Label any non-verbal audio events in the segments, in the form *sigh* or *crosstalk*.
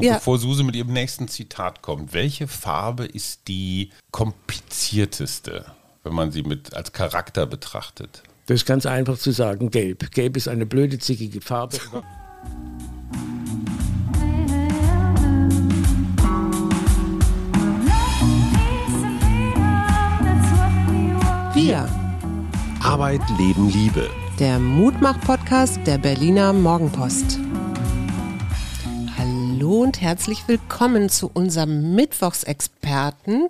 Ja. Bevor Suse mit ihrem nächsten Zitat kommt, welche Farbe ist die komplizierteste, wenn man sie mit als Charakter betrachtet? Das ist ganz einfach zu sagen, gelb. Gelb ist eine blöde, zickige Farbe. Wir, Arbeit, Leben, Liebe. der Mutmach-Podcast der Berliner Morgenpost. Hallo und herzlich willkommen zu unserem Mittwochsexperten.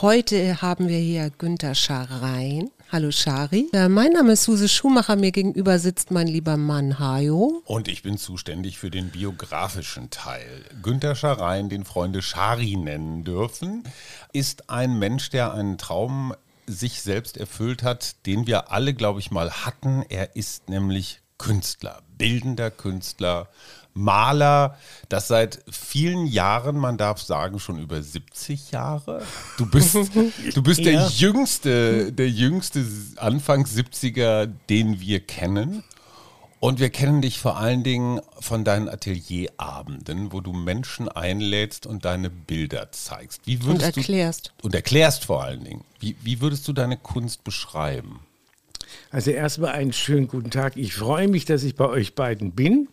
Heute haben wir hier Günter Scharein. Hallo Schari. Ja, mein Name ist Suse Schumacher. Mir gegenüber sitzt mein lieber Mann Hajo. Und ich bin zuständig für den biografischen Teil. Günter Scharein, den Freunde Schari nennen dürfen, ist ein Mensch, der einen Traum sich selbst erfüllt hat, den wir alle, glaube ich, mal hatten. Er ist nämlich Künstler, bildender Künstler, Maler, das seit vielen Jahren, man darf sagen, schon über 70 Jahre. Du bist, *laughs* du bist der Ja. jüngste, der jüngste Anfang 70er, den wir kennen. Und wir kennen dich vor allen Dingen von deinen Atelierabenden, wo du Menschen einlädst und deine Bilder zeigst. Wie Und würdest erklärst. Du, und erklärst vor allen Dingen. Wie, wie würdest du deine Kunst beschreiben? Also erstmal einen schönen guten Tag. Ich freue mich, dass ich bei euch beiden bin,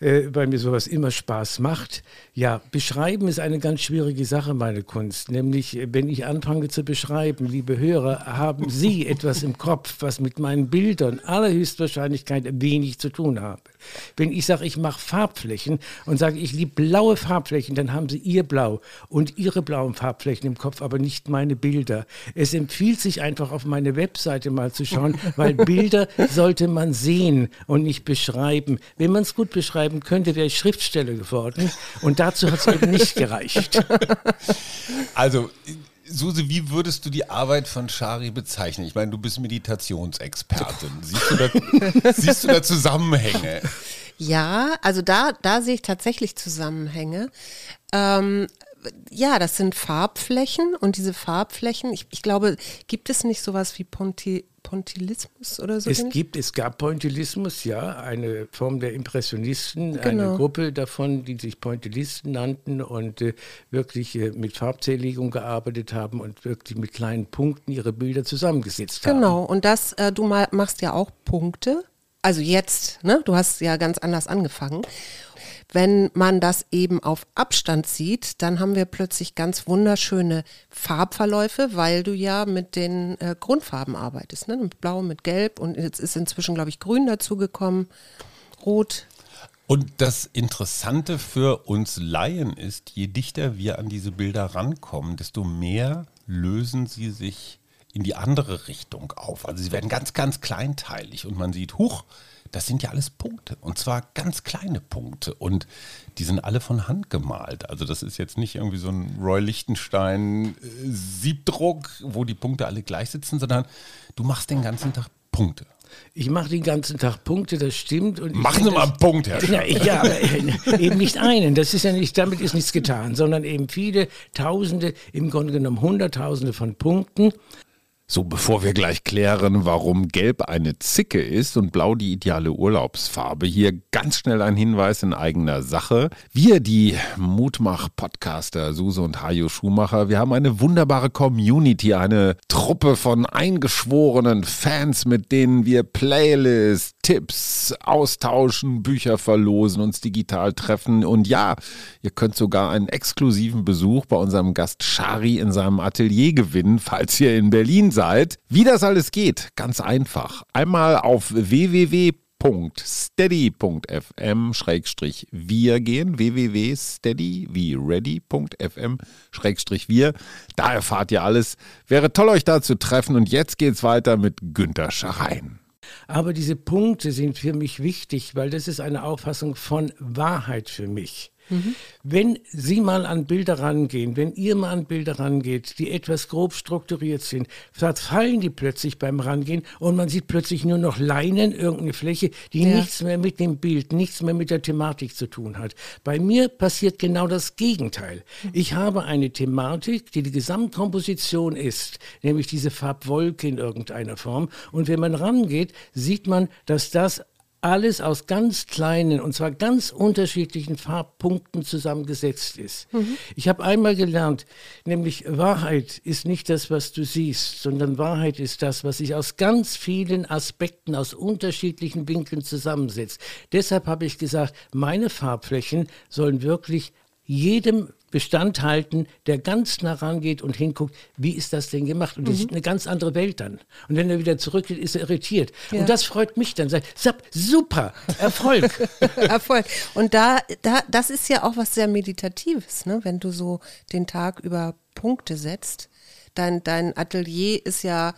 äh, weil mir sowas immer Spaß macht. Ja, beschreiben ist eine ganz schwierige Sache, meine Kunst. Nämlich, äh, wenn ich anfange zu beschreiben, liebe Hörer, haben Sie *laughs* etwas im Kopf, was mit meinen Bildern allerhöchstwahrscheinlichkeit wenig zu tun habe. Wenn ich sage, ich mache Farbflächen und sage, ich liebe blaue Farbflächen, dann haben Sie Ihr Blau und Ihre blauen Farbflächen im Kopf, aber nicht meine Bilder. Es empfiehlt sich einfach auf meine Webseite mal zu schauen, *laughs* weil Bilder sollte man sehen und nicht beschreiben. Wenn man es gut beschreiben könnte, wäre ich Schriftsteller geworden und dazu hat es eben nicht gereicht. *laughs* Also, Suse, wie würdest du die Arbeit von Shari bezeichnen? Ich meine, du bist Meditationsexpertin. *laughs* Siehst du da, siehst du da Zusammenhänge? Ja, also da, da sehe ich tatsächlich Zusammenhänge. Ähm, ja, das sind Farbflächen und diese Farbflächen, ich, ich glaube, gibt es nicht sowas wie Ponti, Pontilismus oder so? Es gibt, es gab Pointillismus, ja, eine Form der Impressionisten, Genau. eine Gruppe davon, die sich Pointillisten nannten und äh, wirklich äh, mit Farbzerlegung gearbeitet haben und wirklich mit kleinen Punkten ihre Bilder zusammengesetzt haben. Genau, und das, äh, du ma machst ja auch Punkte. Also jetzt, ne? Du hast ja ganz anders angefangen. Wenn man das eben auf Abstand sieht, dann haben wir plötzlich ganz wunderschöne Farbverläufe, weil du ja mit den äh, Grundfarben arbeitest, ne? Mit Blau, mit Gelb und jetzt ist inzwischen, glaube ich, Grün dazugekommen, Rot. Und das Interessante für uns Laien ist, je dichter wir an diese Bilder rankommen, desto mehr lösen sie sich in die andere Richtung auf. Also sie werden ganz, ganz kleinteilig und man sieht, huch, das sind ja alles Punkte und zwar ganz kleine Punkte und die sind alle von Hand gemalt. Also das ist jetzt nicht irgendwie so ein Roy Lichtenstein äh, Siebdruck, wo die Punkte alle gleich sitzen, sondern du machst den ganzen Tag Punkte. Ich mache den ganzen Tag Punkte, das stimmt. Und Machen Sie mal einen Punkt, Herr Ja, Schäfer. ja, aber äh, eben nicht einen. Das ist ja nicht, damit ist nichts getan, sondern eben viele Tausende, im Grunde genommen Hunderttausende von Punkten. So, bevor wir gleich klären, warum Gelb eine Zicke ist und Blau die ideale Urlaubsfarbe, hier ganz schnell ein Hinweis in eigener Sache. Wir, die Mutmach-Podcaster Suse und Hajo Schumacher, wir haben eine wunderbare Community, eine Truppe von eingeschworenen Fans, mit denen wir Playlists, Tipps austauschen, Bücher verlosen, uns digital treffen und ja, ihr könnt sogar einen exklusiven Besuch bei unserem Gast Shari in seinem Atelier gewinnen, falls ihr in Berlin seid. Wie das alles geht, ganz einfach. Einmal auf www.steady.fm schrägstrich wir gehen, www.steady wie ready.fm schrägstrich wir. Da erfahrt ihr alles. Wäre toll, euch da zu treffen und jetzt geht's weiter mit Günter Scharein. Aber diese Punkte sind für mich wichtig, weil das ist eine Auffassung von Wahrheit für mich. Wenn Sie mal an Bilder rangehen, wenn ihr mal an Bilder rangeht, die etwas grob strukturiert sind, verfallen die plötzlich beim Rangehen und man sieht plötzlich nur noch Leinen, irgendeine Fläche, die Ja. nichts mehr mit dem Bild, nichts mehr mit der Thematik zu tun hat. Bei mir passiert genau das Gegenteil. Ich habe eine Thematik, die die Gesamtkomposition ist, nämlich diese Farbwolke in irgendeiner Form. Und wenn man rangeht, sieht man, dass das alles aus ganz kleinen und zwar ganz unterschiedlichen Farbpunkten zusammengesetzt ist. Mhm. Ich habe einmal gelernt, nämlich Wahrheit ist nicht das, was du siehst, sondern Wahrheit ist das, was sich aus ganz vielen Aspekten, aus unterschiedlichen Winkeln zusammensetzt. Deshalb habe ich gesagt, meine Farbflächen sollen wirklich jedem Bestand halten, der ganz nah rangeht und hinguckt, wie ist das denn gemacht? Und mhm. das ist eine ganz andere Welt dann. Und wenn er wieder zurückgeht, ist er irritiert. Ja. Und das freut mich dann. Sagt, super, Erfolg. *laughs* Erfolg. Und da, da, das ist ja auch was sehr Meditatives, ne? wenn du so den Tag über Punkte setzt. Dein, dein Atelier ist ja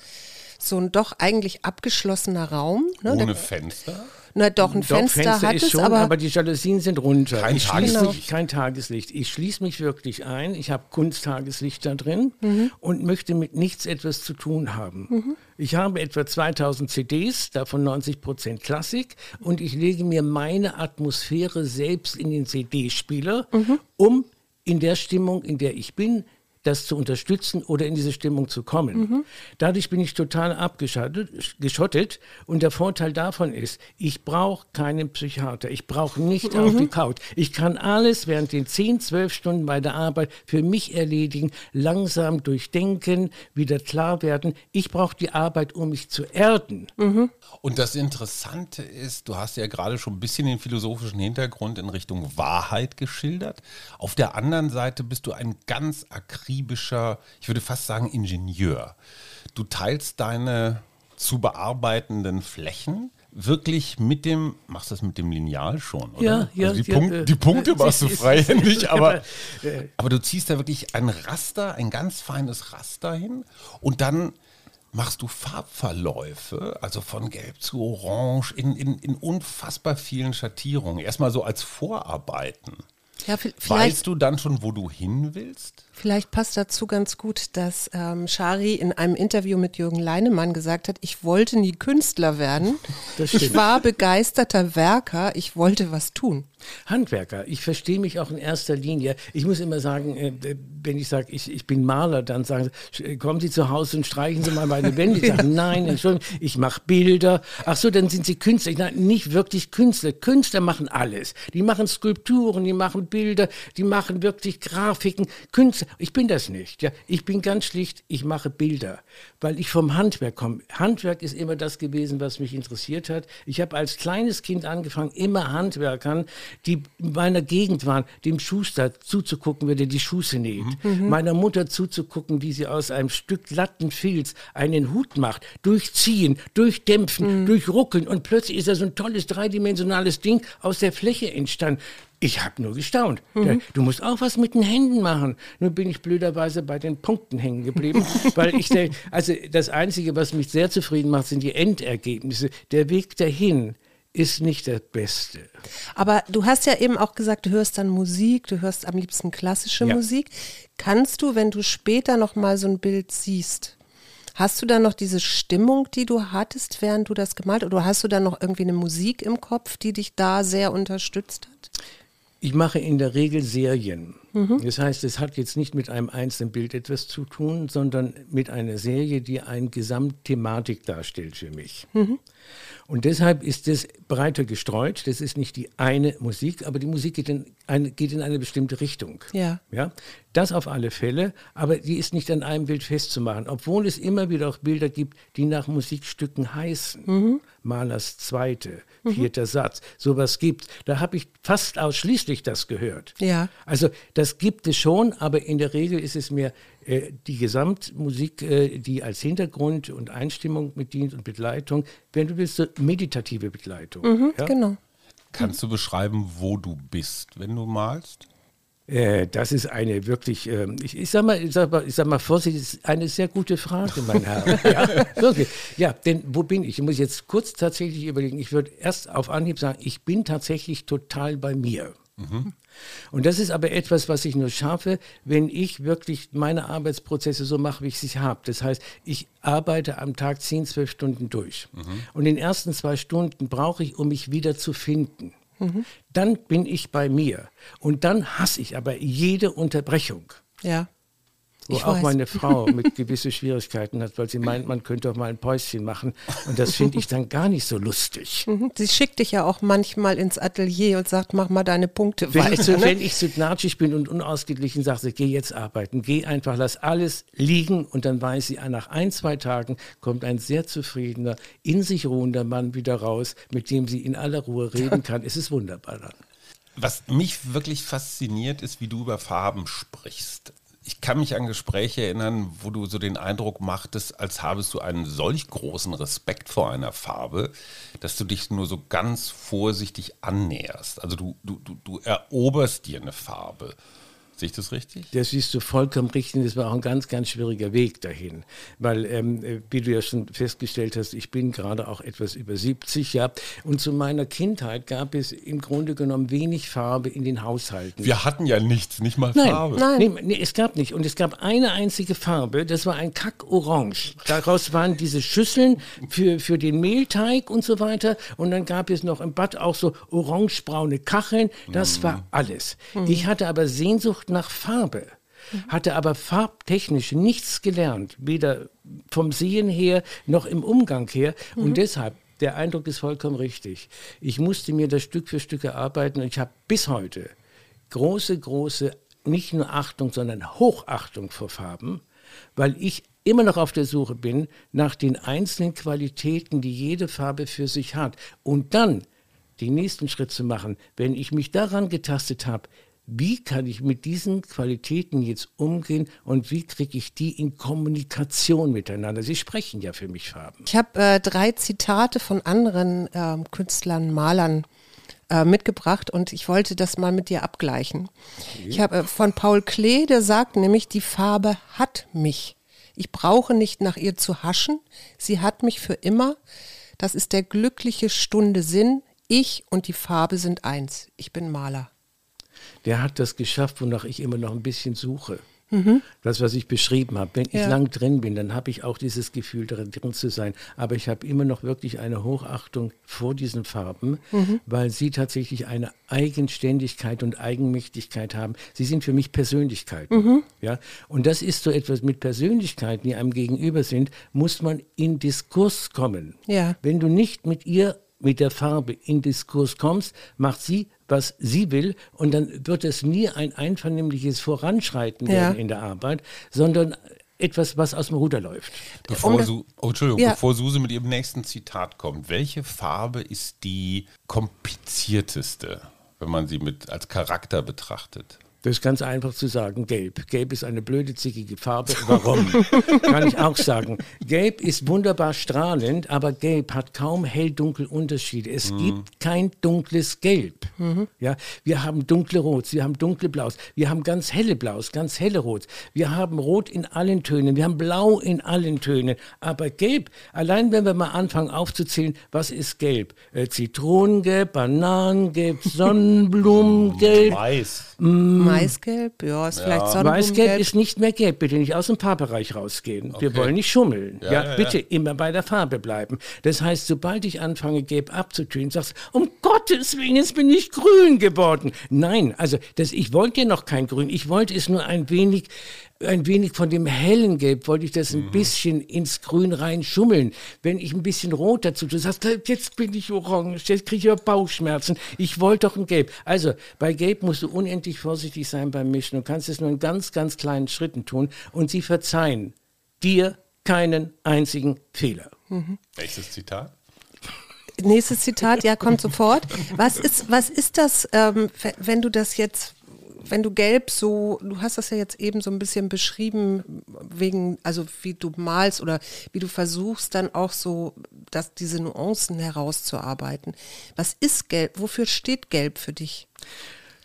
so ein doch eigentlich abgeschlossener Raum. Ne? Ohne Fenster? Na doch, ein doch, Fenster, Fenster hat ist es, schon, aber, aber die Jalousien sind runter. Kein Tageslicht. Mich, kein Tageslicht. Ich schließe mich wirklich ein. Ich habe Kunsttageslicht da drin mhm. und möchte mit nichts etwas zu tun haben. Mhm. Ich habe etwa 2000 CDs, davon 90 Prozent Klassik und ich lege mir meine Atmosphäre selbst in den CD-Spieler, mhm. um in der Stimmung, in der ich bin, das zu unterstützen oder in diese Stimmung zu kommen. Mhm. Dadurch bin ich total abgeschottet und der Vorteil davon ist, ich brauche keinen Psychiater, ich brauche nicht mhm. auf die Couch. Ich kann alles während den 10, 12 Stunden bei der Arbeit für mich erledigen, langsam durchdenken, wieder klar werden. Ich brauche die Arbeit, um mich zu erden. Mhm. Und das Interessante ist, du hast ja gerade schon ein bisschen den philosophischen Hintergrund in Richtung Wahrheit geschildert. Auf der anderen Seite bist du ein ganz akribischer akribischer, ich würde fast sagen Ingenieur. Du teilst deine zu bearbeitenden Flächen wirklich mit dem, machst du das mit dem Lineal schon, oder? Ja, ja. Also die, ja, Punkt, äh, die Punkte *laughs* machst du freihändig, *laughs* aber, aber du ziehst da wirklich ein Raster, ein ganz feines Raster hin und dann machst du Farbverläufe, also von Gelb zu Orange, in, in, in unfassbar vielen Schattierungen. Erstmal so als Vorarbeiten. Ja, weißt du dann schon, wo du hin willst? Vielleicht passt dazu ganz gut, dass ähm, Shari in einem Interview mit Jürgen Leinemann gesagt hat, ich wollte nie Künstler werden. Ich war begeisterter Werker, ich wollte was tun. Handwerker, ich verstehe mich auch in erster Linie. Ich muss immer sagen, äh, wenn ich sage, ich, ich bin Maler, dann sagen sie, kommen Sie zu Hause und streichen Sie mal meine Wände. Ich *laughs* sage, nein, Entschuldigung, ich mache Bilder. Ach so, dann sind Sie Künstler. Sage, nicht wirklich Künstler. Künstler machen alles. Die machen Skulpturen, die machen Bilder, die machen wirklich Grafiken. Künstler, ich bin das nicht. Ja. Ich bin ganz schlicht, ich mache Bilder, weil ich vom Handwerk komme. Handwerk ist immer das gewesen, was mich interessiert hat. Ich habe als kleines Kind angefangen, immer Handwerkern, die in meiner Gegend waren, dem Schuster zuzugucken, wie der die Schuhe näht. Mhm. Meiner Mutter zuzugucken, wie sie aus einem Stück glatten Filz einen Hut macht, durchziehen, durchdämpfen, mhm. durchruckeln und plötzlich ist da so ein tolles dreidimensionales Ding aus der Fläche entstanden. Ich habe nur gestaunt. Mhm. Du musst auch was mit den Händen machen. Nun bin ich blöderweise bei den Punkten hängen geblieben, *laughs* weil ich der, also das Einzige, was mich sehr zufrieden macht, sind die Endergebnisse. Der Weg dahin ist nicht der beste. Aber du hast ja eben auch gesagt, du hörst dann Musik, du hörst am liebsten klassische ja. Musik. Kannst du, wenn du später noch mal so ein Bild siehst, Hast du dann noch diese Stimmung, die du hattest, während du das gemalt hast? Oder hast du dann noch irgendwie eine Musik im Kopf, die dich da sehr unterstützt hat? Ich mache in der Regel Serien. Mhm. Das heißt, es hat jetzt nicht mit einem einzelnen Bild etwas zu tun, sondern mit einer Serie, die eine Gesamtthematik darstellt für mich. Mhm. Und deshalb ist es breiter gestreut. Das ist nicht die eine Musik, aber die Musik geht in eine, geht in eine bestimmte Richtung. Ja. ja. Das auf alle Fälle, aber die ist nicht an einem Bild festzumachen, obwohl es immer wieder auch Bilder gibt, die nach Musikstücken heißen. Mhm. Malers zweite, mhm. vierter Satz, sowas gibt. Da habe ich fast ausschließlich das gehört. Ja. Also das gibt es schon, aber in der Regel ist es mehr äh, die Gesamtmusik, äh, die als Hintergrund und Einstimmung mitdient und Begleitung, wenn du willst, so meditative Begleitung. Mhm, ja? Genau. Kannst du beschreiben, wo du bist, wenn du malst? Äh, das ist eine wirklich, äh, ich, ich, sag mal, ich, sag mal, ich sag mal vorsichtig, eine sehr gute Frage, mein Herr. *laughs* ja, wirklich. Ja, denn wo bin ich? Ich muss jetzt kurz tatsächlich überlegen. Ich würde erst auf Anhieb sagen, ich bin tatsächlich total bei mir. Mhm. Und das ist aber etwas, was ich nur schaffe, wenn ich wirklich meine Arbeitsprozesse so mache, wie ich sie habe. Das heißt, ich arbeite am Tag 10, 12 Stunden durch. Mhm. Und den ersten zwei Stunden brauche ich, um mich wieder zu finden. Mhm. Dann bin ich bei mir. Und dann hasse ich aber jede Unterbrechung. Ja. Wo Ich auch weiß. meine Frau *laughs* mit gewisse Schwierigkeiten hat, weil sie meint, man könnte auch mal ein Päuschen machen. Und das finde ich dann gar nicht so lustig. Mhm. Sie schickt dich ja auch manchmal ins Atelier und sagt, mach mal deine Punkte Wenn ich, weiter. so, ne? wenn ich so gnatschig bin und unausgeglichen sage, sie, geh jetzt arbeiten, geh einfach, lass alles liegen und dann weiß sie, nach ein, zwei Tagen kommt ein sehr zufriedener, in sich ruhender Mann wieder raus, mit dem sie in aller Ruhe reden kann. Es ist wunderbar dann. Was mich wirklich fasziniert, ist, wie du über Farben sprichst. Ich kann mich an Gespräche erinnern, wo du so den Eindruck machtest, als habest du einen solch großen Respekt vor einer Farbe, dass du dich nur so ganz vorsichtig annäherst. Also du, du, du, du eroberst dir eine Farbe. Sehe ich das richtig? Das siehst du vollkommen richtig. Das war auch ein ganz, ganz schwieriger Weg dahin. Weil, ähm, äh, wie du ja schon festgestellt hast, ich bin gerade auch etwas über 70, ja. Und zu meiner Kindheit gab es im Grunde genommen wenig Farbe in den Haushalten. Wir hatten ja nichts, nicht mal Nein, Farbe. Nein. Nee, nee, es gab nicht. Und es gab eine einzige Farbe, das war ein Kack-Orange. Daraus waren diese Schüsseln für, für den Mehlteig und so weiter. Und dann gab es noch im Bad auch so orangebraune Kacheln. Das war alles. Ich hatte aber Sehnsucht nach Farbe. Hatte aber farbtechnisch nichts gelernt, weder vom Sehen her noch im Umgang her. Und deshalb der Eindruck ist vollkommen richtig. Ich musste mir das Stück für Stück erarbeiten und ich habe bis heute große, große, nicht nur Achtung, sondern Hochachtung vor Farben, weil ich immer noch auf der Suche bin nach den einzelnen Qualitäten, die jede Farbe für sich hat. Und dann den nächsten Schritt zu machen, wenn ich mich daran getastet habe, wie kann ich mit diesen Qualitäten jetzt umgehen und wie kriege ich die in Kommunikation miteinander? Sie sprechen ja für mich Farben. Ich habe äh, drei Zitate von anderen ähm, Künstlern, Malern äh, mitgebracht und ich wollte das mal mit dir abgleichen. Ich habe äh, von Paul Klee, der sagt nämlich, die Farbe hat mich. Ich brauche nicht nach ihr zu haschen. Sie hat mich für immer. Das ist der glückliche Stunde Sinn. Ich und die Farbe sind eins. Ich bin Maler. Der hat das geschafft, wonach ich immer noch ein bisschen suche. Das, was ich beschrieben habe. Wenn ich Ja. lang drin bin, dann habe ich auch dieses Gefühl, drin, drin zu sein. Aber ich habe immer noch wirklich eine Hochachtung vor diesen Farben, weil sie tatsächlich eine Eigenständigkeit und Eigenmächtigkeit haben. Sie sind für mich Persönlichkeiten. Ja? Und das ist so etwas mit Persönlichkeiten, die einem gegenüber sind, muss man in Diskurs kommen. Ja. Wenn du nicht mit ihr, mit der Farbe in Diskurs kommst, macht sie, was sie will und dann wird es nie ein einvernehmliches Voranschreiten Ja. werden in der Arbeit, sondern etwas, was aus dem Ruder läuft. Bevor, Um Su oh, Entschuldigung, Ja. bevor Suse mit ihrem nächsten Zitat kommt, welche Farbe ist die komplizierteste, wenn man sie mit als Charakter betrachtet? Das ist ganz einfach zu sagen, gelb. Gelb ist eine blöde, zickige Farbe. Warum? *laughs* Kann ich auch sagen. Gelb ist wunderbar strahlend, aber gelb hat kaum hell-dunkel Unterschiede. Es gibt kein dunkles Gelb. Ja, wir haben dunkle Rots, wir haben dunkle Blaus, wir haben ganz helle Blaus, ganz helle Rots. Wir haben Rot in allen Tönen, wir haben Blau in allen Tönen. Aber gelb, allein wenn wir mal anfangen aufzuzählen, was ist gelb? Äh, Zitronengelb, Bananengelb, *laughs* Sonnenblumengelb. Weiß. Maisgelb, ja, ist vielleicht Weißgelb Sonnenblumengelb. ist nicht mehr gelb. Bitte nicht aus dem Farbbereich rausgehen. Wir Okay. wollen nicht schummeln. Ja, Ja, ja, bitte ja. immer bei der Farbe bleiben. Das heißt, sobald ich anfange, gelb abzutönen, sagst du, um Gottes Willen, jetzt bin ich grün geworden. Nein, also das, ich wollte ja noch kein Grün. Ich wollte es nur ein wenig, ein wenig von dem hellen Gelb, wollte ich das ein Mhm. bisschen ins Grün reinschummeln. Wenn ich ein bisschen rot dazu, du sagst, jetzt bin ich orange, jetzt kriege ich aber Bauchschmerzen. Ich wollte doch ein Gelb. Also bei Gelb musst du unendlich vorsichtig sein beim Mischen. Du kannst es nur in ganz, ganz kleinen Schritten tun und sie verzeihen dir keinen einzigen Fehler. Nächstes Zitat. Nächstes Zitat, ja, kommt sofort. Was ist, was ist das, ähm, wenn du das jetzt, wenn du gelb so, du hast das ja jetzt eben so ein bisschen beschrieben, wegen, also wie du malst oder wie du versuchst dann auch so, dass diese Nuancen herauszuarbeiten. Was ist gelb? Wofür steht gelb für dich?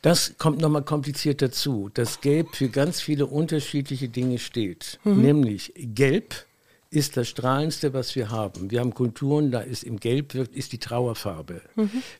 Das kommt nochmal kompliziert dazu, dass Gelb für ganz viele unterschiedliche Dinge steht. Nämlich Gelb ist das Strahlendste, was wir haben. Wir haben Kulturen, da ist im Gelb wirkt, ist die Trauerfarbe.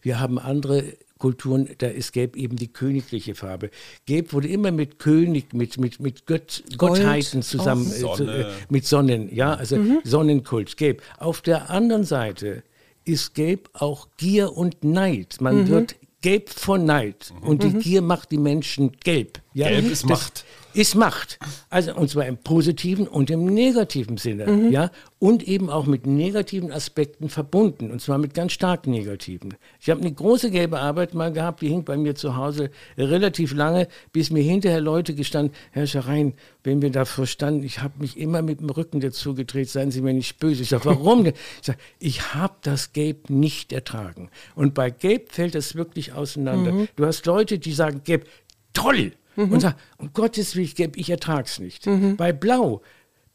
Wir haben andere Kulturen, da ist Gelb eben die königliche Farbe. Gelb wurde immer mit König, mit, mit, mit Gött, Gottheiten zusammen, zu, Sonne. äh, mit Sonnen, ja, also Sonnenkult, Gelb. Auf der anderen Seite ist Gelb auch Gier und Neid. Man wird gelb vor Neid und die Gier macht die Menschen gelb. Ja, Gelb ist das Macht. Ist Macht. Also, und zwar im positiven und im negativen Sinne. Ja, und eben auch mit negativen Aspekten verbunden. Und zwar mit ganz stark negativen. Ich habe eine große gelbe Arbeit mal gehabt, die hing bei mir zu Hause relativ lange, bis mir hinterher Leute gestanden, Herr Scharein, wenn wir davor standen, ich habe mich immer mit dem Rücken dazu gedreht, seien Sie mir nicht böse. Ich sage, warum? denn? ich sage, ich habe das Gelb nicht ertragen. Und bei Gelb fällt das wirklich auseinander. Du hast Leute, die sagen, Gelb, toll. Und sagen, um Gottes Willen, ich ertrag's nicht. Bei Blau,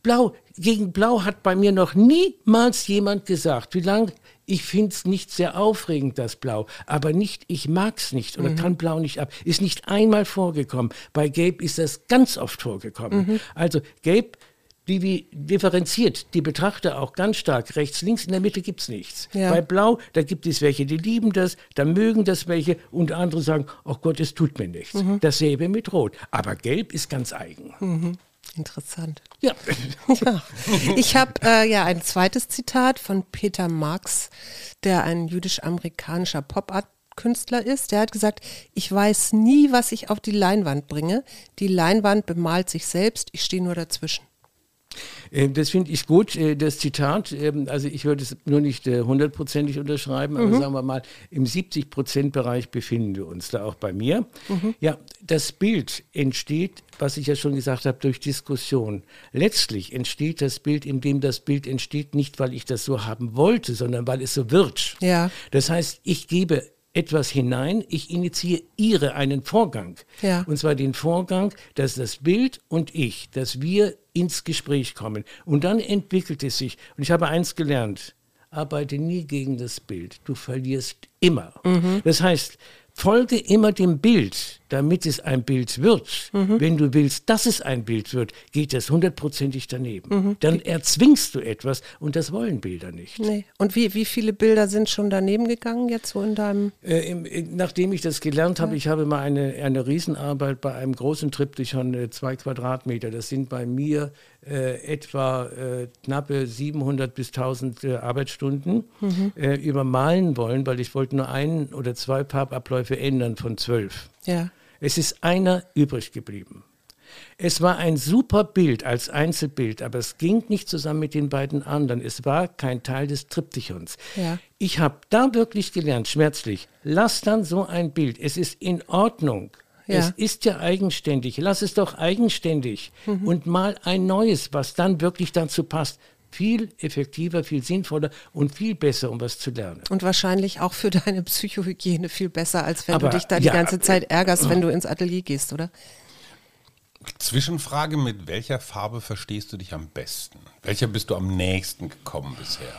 Blau, gegen Blau hat bei mir noch niemals jemand gesagt, wie lange, ich finde es nicht sehr aufregend, das Blau, aber nicht, ich mag's nicht oder kann Blau nicht ab. Ist nicht einmal vorgekommen. Bei Gelb ist das ganz oft vorgekommen. Also Gelb die wie differenziert die Betrachter auch ganz stark. Rechts, links, in der Mitte gibt es nichts. Ja. Bei Blau, da gibt es welche, die lieben das, da mögen das welche und andere sagen, oh Gott, es tut mir nichts. Dasselbe mit Rot. Aber Gelb ist ganz eigen. Interessant. Ja. *laughs* Ja. Ich habe äh, ja ein zweites Zitat von Peter Marx, der ein jüdisch-amerikanischer Pop-Art-Künstler ist. Der hat gesagt, ich weiß nie, was ich auf die Leinwand bringe. Die Leinwand bemalt sich selbst, ich stehe nur dazwischen. Äh, Das finde ich gut, äh, das Zitat. Ähm, Also ich würde es nur nicht äh, hundertprozentig unterschreiben, aber sagen wir mal, im 70-Prozent-Bereich befinden wir uns da auch bei mir. Ja, das Bild entsteht, was ich ja schon gesagt habe, durch Diskussion. Letztlich entsteht das Bild, indem das Bild entsteht, nicht weil ich das so haben wollte, sondern weil es so wird. Ja. Das heißt, ich gebe etwas hinein, ich initiiere einen Vorgang. Ja. Und zwar den Vorgang, dass das Bild und ich, dass wir ins Gespräch kommen. Und dann entwickelt es sich. Und ich habe eins gelernt, arbeite nie gegen das Bild. Du verlierst immer. Das heißt, folge immer dem Bild, damit es ein Bild wird. Wenn du willst, dass es ein Bild wird, geht das hundertprozentig daneben. Dann erzwingst du etwas und das wollen Bilder nicht. Nee. Und wie, wie viele Bilder sind schon daneben gegangen jetzt so in deinem... Äh, im, in, nachdem ich das gelernt habe, ich habe mal eine, eine Riesenarbeit bei einem großen Triptychon, äh, zwei Quadratmeter. Das sind bei mir äh, etwa äh, knappe 700 bis 1000 äh, Arbeitsstunden äh, übermalen wollen, weil ich wollte nur ein oder zwei Farbabläufe ändern von zwölf. Ja. Es ist einer übrig geblieben. Es war ein super Bild als Einzelbild, aber es ging nicht zusammen mit den beiden anderen. Es war kein Teil des Triptychons. Ja. Ich habe da wirklich gelernt, schmerzlich, lass dann so ein Bild. Es ist in Ordnung. Ja. Es ist ja eigenständig. Lass es doch eigenständig und mal ein neues, was dann wirklich dazu passt. Viel effektiver, viel sinnvoller und viel besser, um was zu lernen. Und wahrscheinlich auch für deine Psychohygiene viel besser, als wenn Aber, du dich da die ja, ganze Zeit ärgerst, wenn du ins Atelier gehst, oder? Zwischenfrage, mit welcher Farbe verstehst du dich am besten? Welcher bist du am nächsten gekommen bisher?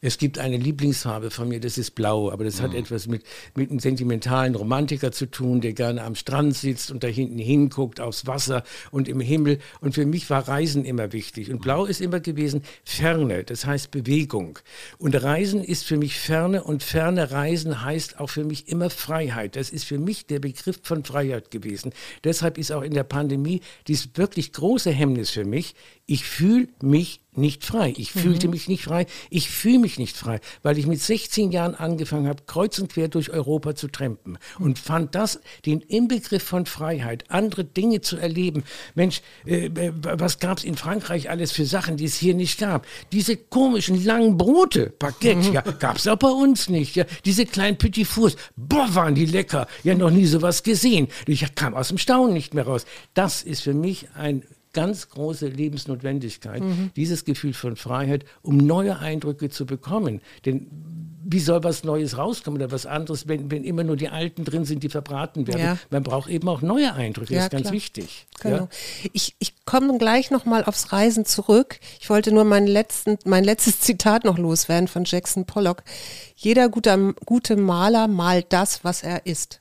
Es gibt eine Lieblingsfarbe von mir, das ist blau, aber das hat etwas mit, mit einem sentimentalen Romantiker zu tun, der gerne am Strand sitzt und da hinten hinguckt aufs Wasser und im Himmel. Und für mich war Reisen immer wichtig. Und blau ist immer gewesen Ferne, das heißt Bewegung. Und Reisen ist für mich Ferne und ferne Reisen heißt auch für mich immer Freiheit. Das ist für mich der Begriff von Freiheit gewesen. Deshalb ist auch in der Pandemie dies wirklich große Hemmnis für mich. Ich fühle mich nicht frei. Ich fühlte mich nicht frei. Ich fühle mich nicht frei, weil ich mit 16 Jahren angefangen habe, kreuz und quer durch Europa zu trampen und fand das den Inbegriff von Freiheit, andere Dinge zu erleben. Mensch, äh, äh, was gab es in Frankreich alles für Sachen, die es hier nicht gab? Diese komischen langen Brote, Baguette, ja, *laughs* gab es auch bei uns nicht. Ja, diese kleinen Petit Fours, boah, waren die lecker. Ja, noch nie sowas gesehen. Ich kam aus dem Staunen nicht mehr raus. Das ist für mich ein ganz große Lebensnotwendigkeit, dieses Gefühl von Freiheit, um neue Eindrücke zu bekommen. Denn wie soll was Neues rauskommen oder was anderes, wenn, wenn immer nur die Alten drin sind, die verbraten werden? Ja. Man braucht eben auch neue Eindrücke, das Ja, ist ganz klar. wichtig. Genau. Ja? Ich, ich komme gleich nochmal aufs Reisen zurück. Ich wollte nur mein, letzten, mein letztes Zitat noch loswerden von Jackson Pollock. Jeder guter, gute Maler malt das, was er ist.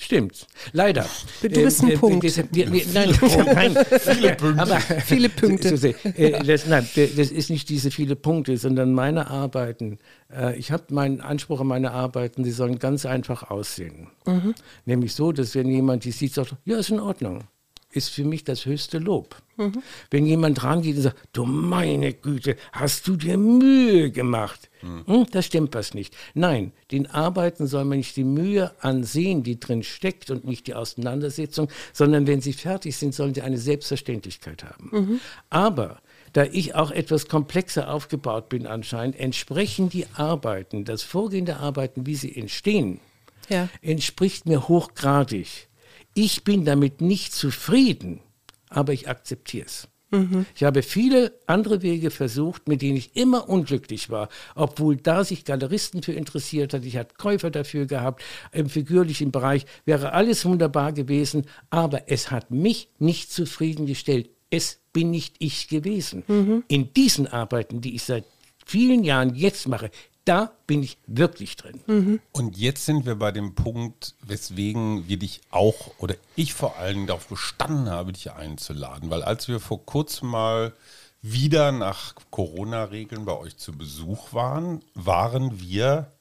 Stimmt, leider. Du bist ein Punkt. das- wir- wir- nein, *laughs* nein, viele Punkte. *laughs* Viele Punkte. So, so, äh, das, nein, das ist nicht diese viele Punkte, sondern meine Arbeiten. Äh, ich habe meinen Anspruch an meine Arbeiten, sie sollen ganz einfach aussehen. Mhm. Nämlich so, dass wenn jemand die sieht, sagt, ja, ist in Ordnung. Ist für mich das höchste Lob. Mhm. Wenn jemand rangeht und sagt, du meine Güte, hast du dir Mühe gemacht? Mhm. Hm, da stimmt was nicht. Nein, den Arbeiten soll man nicht die Mühe ansehen, die drin steckt und nicht die Auseinandersetzung, sondern wenn sie fertig sind, sollen sie eine Selbstverständlichkeit haben. Mhm. Aber da ich auch etwas komplexer aufgebaut bin anscheinend, entsprechen die Arbeiten, das Vorgehen der Arbeiten, wie sie entstehen, ja. entspricht mir hochgradig. Ich bin damit nicht zufrieden, aber ich akzeptiere es. Mhm. Ich habe viele andere Wege versucht, mit denen ich immer unglücklich war, obwohl da sich Galeristen für interessiert hat, ich hatte Käufer dafür gehabt, im figürlichen Bereich wäre alles wunderbar gewesen, aber es hat mich nicht zufriedengestellt. Es bin nicht ich gewesen. Mhm. In diesen Arbeiten, die ich seit vielen Jahren jetzt mache, da bin ich wirklich drin. Mhm. Und jetzt sind wir bei dem Punkt, weswegen wir dich auch oder ich vor allem darauf bestanden habe, dich einzuladen. Weil als wir vor kurzem mal wieder nach Corona-Regeln bei euch zu Besuch waren, waren wir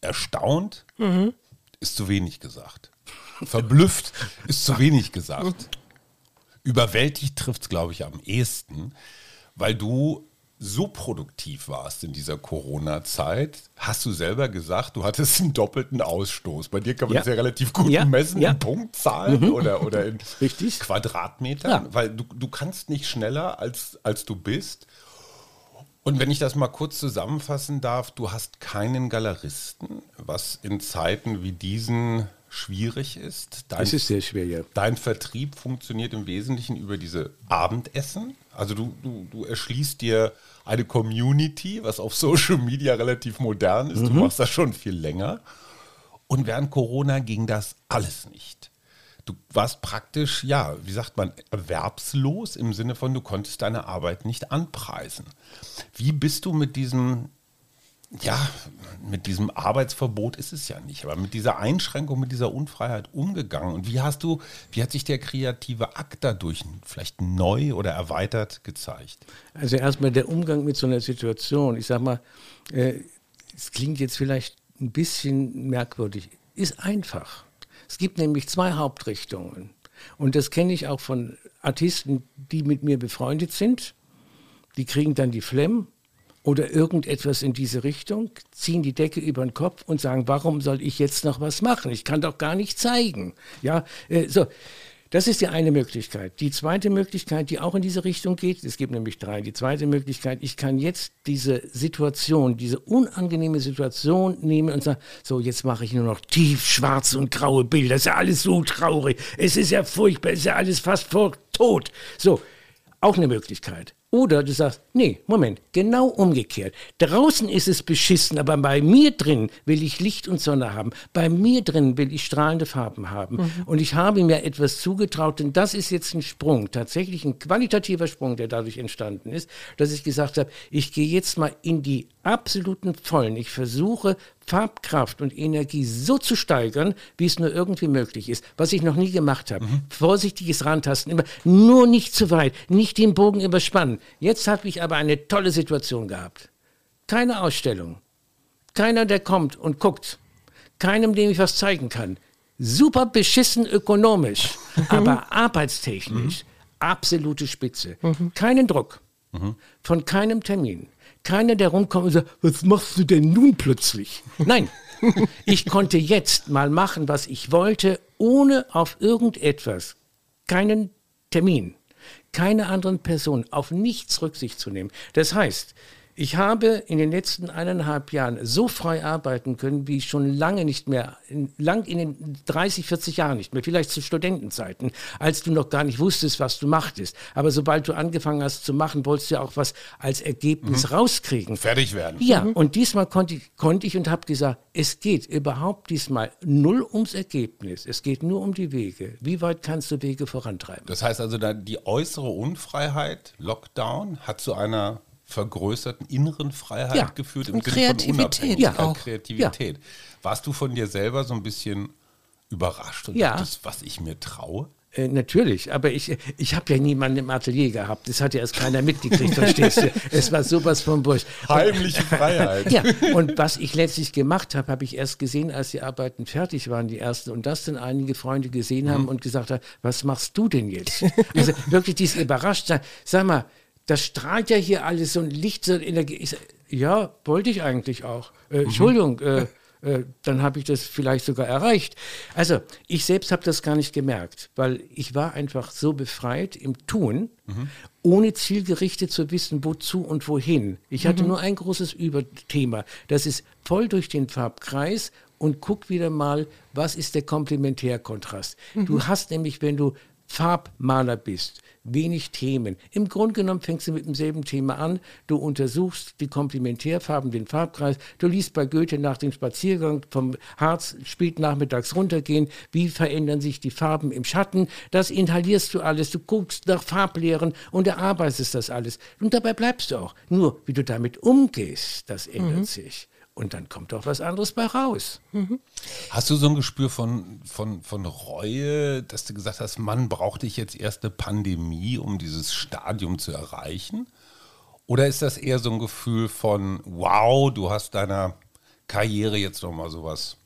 erstaunt, mhm. ist zu wenig gesagt. Verblüfft *laughs* ist zu wenig gesagt. Überwältigt trifft es, glaube ich, am ehesten, weil du so produktiv warst in dieser Corona-Zeit, hast du selber gesagt, du hattest einen doppelten Ausstoß. Bei dir kann man ja. das ja relativ gut ja. messen ja. in Punktzahlen mhm. oder, oder in *laughs* Richtig. Quadratmetern, weil du, du kannst nicht schneller, als, als du bist. Und wenn ich das mal kurz zusammenfassen darf, du hast keinen Galeristen, was in Zeiten wie diesen schwierig ist. Dein, das ist sehr schwer, ja. Dein Vertrieb funktioniert im Wesentlichen über diese Abendessen. Also du, du, du erschließt dir eine Community, was auf Social Media relativ modern ist. Mhm. Du machst das schon viel länger. Und während Corona ging das alles nicht. Du warst praktisch, ja, wie sagt man, erwerbslos im Sinne von, du konntest deine Arbeit nicht anpreisen. Wie bist du mit diesem ja, mit diesem Arbeitsverbot ist es ja nicht, aber mit dieser Einschränkung, mit dieser Unfreiheit umgegangen. Und wie hast du, wie hat sich der kreative Akt dadurch vielleicht neu oder erweitert gezeigt? Also erstmal der Umgang mit so einer Situation. Ich sag mal, äh, es klingt jetzt vielleicht ein bisschen merkwürdig, ist einfach. Es gibt nämlich zwei Hauptrichtungen. Und das kenne ich auch von Artisten, die mit mir befreundet sind. Die kriegen dann die Flemm oder irgendetwas in diese Richtung, ziehen die Decke über den Kopf und sagen, warum soll ich jetzt noch was machen? Ich kann doch gar nicht zeigen. Ja, äh, so. Das ist die eine Möglichkeit. Die zweite Möglichkeit, die auch in diese Richtung geht, es gibt nämlich drei. Die zweite Möglichkeit, ich kann jetzt diese Situation, diese unangenehme Situation nehmen und sagen, so jetzt mache ich nur noch tief schwarze und graue Bilder. Das ist ja alles so traurig. Es ist ja furchtbar. Es ist ja alles fast vor tot. So, auch eine Möglichkeit. Oder du sagst, nee, Moment, genau umgekehrt. Draußen ist es beschissen, aber bei mir drin will ich Licht und Sonne haben. Bei mir drin will ich strahlende Farben haben. Mhm. Und ich habe mir etwas zugetraut, denn das ist jetzt ein Sprung, tatsächlich ein qualitativer Sprung, der dadurch entstanden ist, dass ich gesagt habe, ich gehe jetzt mal in die absoluten Vollen. Ich versuche Farbkraft und Energie so zu steigern, wie es nur irgendwie möglich ist, was ich noch nie gemacht habe. Mhm. Vorsichtiges Rantasten, immer nur nicht zu weit, nicht den Bogen überspannen. Jetzt habe ich aber eine tolle Situation gehabt. Keine Ausstellung. Keiner, der kommt und guckt. Keinem, dem ich was zeigen kann. Super beschissen ökonomisch, *laughs* aber arbeitstechnisch absolute Spitze. Mhm. Keinen Druck. Mhm. Von keinem Termin keiner, der rumkommt und sagt, was machst du denn nun plötzlich? Nein, *laughs* ich konnte jetzt mal machen, was ich wollte, ohne auf irgendetwas, keinen Termin, keine anderen Personen, auf nichts Rücksicht zu nehmen. Das heißt, ich habe in den letzten eineinhalb Jahren so frei arbeiten können, wie ich schon lange nicht mehr, lang in den 30, 40 Jahren nicht mehr, vielleicht zu Studentenzeiten, als du noch gar nicht wusstest, was du machtest. Aber sobald du angefangen hast zu machen, wolltest du ja auch was als Ergebnis mhm. rauskriegen. Fertig werden. Ja, mhm. und diesmal konnte ich, konnte ich und habe gesagt, es geht überhaupt diesmal null ums Ergebnis. Es geht nur um die Wege. Wie weit kannst du Wege vorantreiben? Das heißt also, die äußere Unfreiheit, Lockdown, hat zu einer vergrößerten inneren Freiheit ja. geführt im Sinne von Unabhängigkeit, ja. Kreativität. Ja. Warst du von dir selber so ein bisschen überrascht und Ja. dachtest, was ich mir traue? Äh, natürlich, aber ich, ich habe ja niemanden im Atelier gehabt. Das hat ja erst keiner mitgekriegt, verstehst du? *laughs* Es war sowas von Bursch. Heimliche Freiheit. *laughs* Ja, und was ich letztlich gemacht habe, habe ich erst gesehen, als die Arbeiten fertig waren, die ersten. Und das dann einige Freunde gesehen haben und gesagt haben, was machst du denn jetzt? Also wirklich dieses Überraschtsein. Sag mal, das strahlt ja hier alles so ein Licht so in der... Ge ich ja, wollte ich eigentlich auch. Äh, Entschuldigung, äh, äh, dann habe ich das vielleicht sogar erreicht. Also ich selbst habe das gar nicht gemerkt, weil ich war einfach so befreit im Tun, ohne zielgerichtet zu wissen, wozu und wohin. Ich hatte nur ein großes Überthema. Das ist voll durch den Farbkreis und guck wieder mal, was ist der Komplementärkontrast. Du hast nämlich, wenn du Farbmaler bist, wenig Themen. Im Grunde genommen fängst du mit demselben Thema an. Du untersuchst die Komplementärfarben, den Farbkreis. Du liest bei Goethe nach dem Spaziergang vom Harz spät nachmittags runtergehen. Wie verändern sich die Farben im Schatten? Das inhalierst du alles. Du guckst nach Farblehren und erarbeitest das alles. Und dabei bleibst du auch. Nur, wie du damit umgehst, das ändert sich. Und dann kommt auch was anderes bei raus. Hast du so ein Gespür von, von, von Reue, dass du gesagt hast, Mann, brauchte ich jetzt erst eine Pandemie, um dieses Stadium zu erreichen? Oder ist das eher so ein Gefühl von, wow, du hast deiner Karriere jetzt nochmal sowas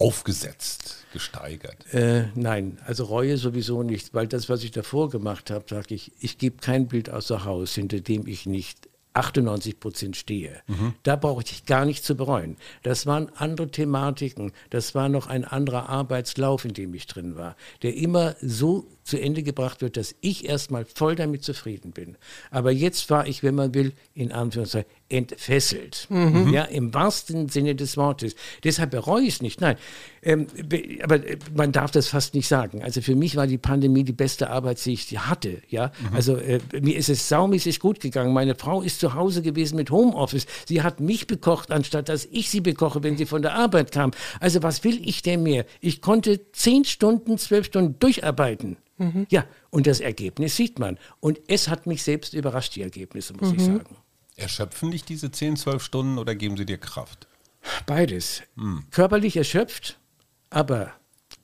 aufgesetzt, gesteigert? Äh, nein, also Reue sowieso nicht, weil das, was ich davor gemacht habe, sage ich, ich gebe kein Bild außer Haus, hinter dem ich nicht 98 Prozent stehe. Da brauche ich gar nicht zu bereuen. Das waren andere Thematiken, das war noch ein anderer Arbeitslauf, in dem ich drin war, der immer so zu Ende gebracht wird, dass ich erstmal voll damit zufrieden bin. Aber jetzt war ich, wenn man will, in Anführungszeichen entfesselt. Ja, im wahrsten Sinne des Wortes. Deshalb bereue ich es nicht. Nein, ähm, be- aber äh, man darf das fast nicht sagen. Also für mich war die Pandemie die beste Arbeit, die ich hatte. Ja, also äh, mir ist es saumäßig gut gegangen. Meine Frau ist zu Hause gewesen mit Homeoffice. Sie hat mich bekocht, anstatt dass ich sie bekoche, wenn sie von der Arbeit kam. Also was will ich denn mehr? Ich konnte zehn Stunden, zwölf Stunden durcharbeiten. Ja, und das Ergebnis sieht man. Und es hat mich selbst überrascht, die Ergebnisse, muss ich sagen. Erschöpfen dich diese 10, 12 Stunden oder geben sie dir Kraft? Beides. Körperlich erschöpft, aber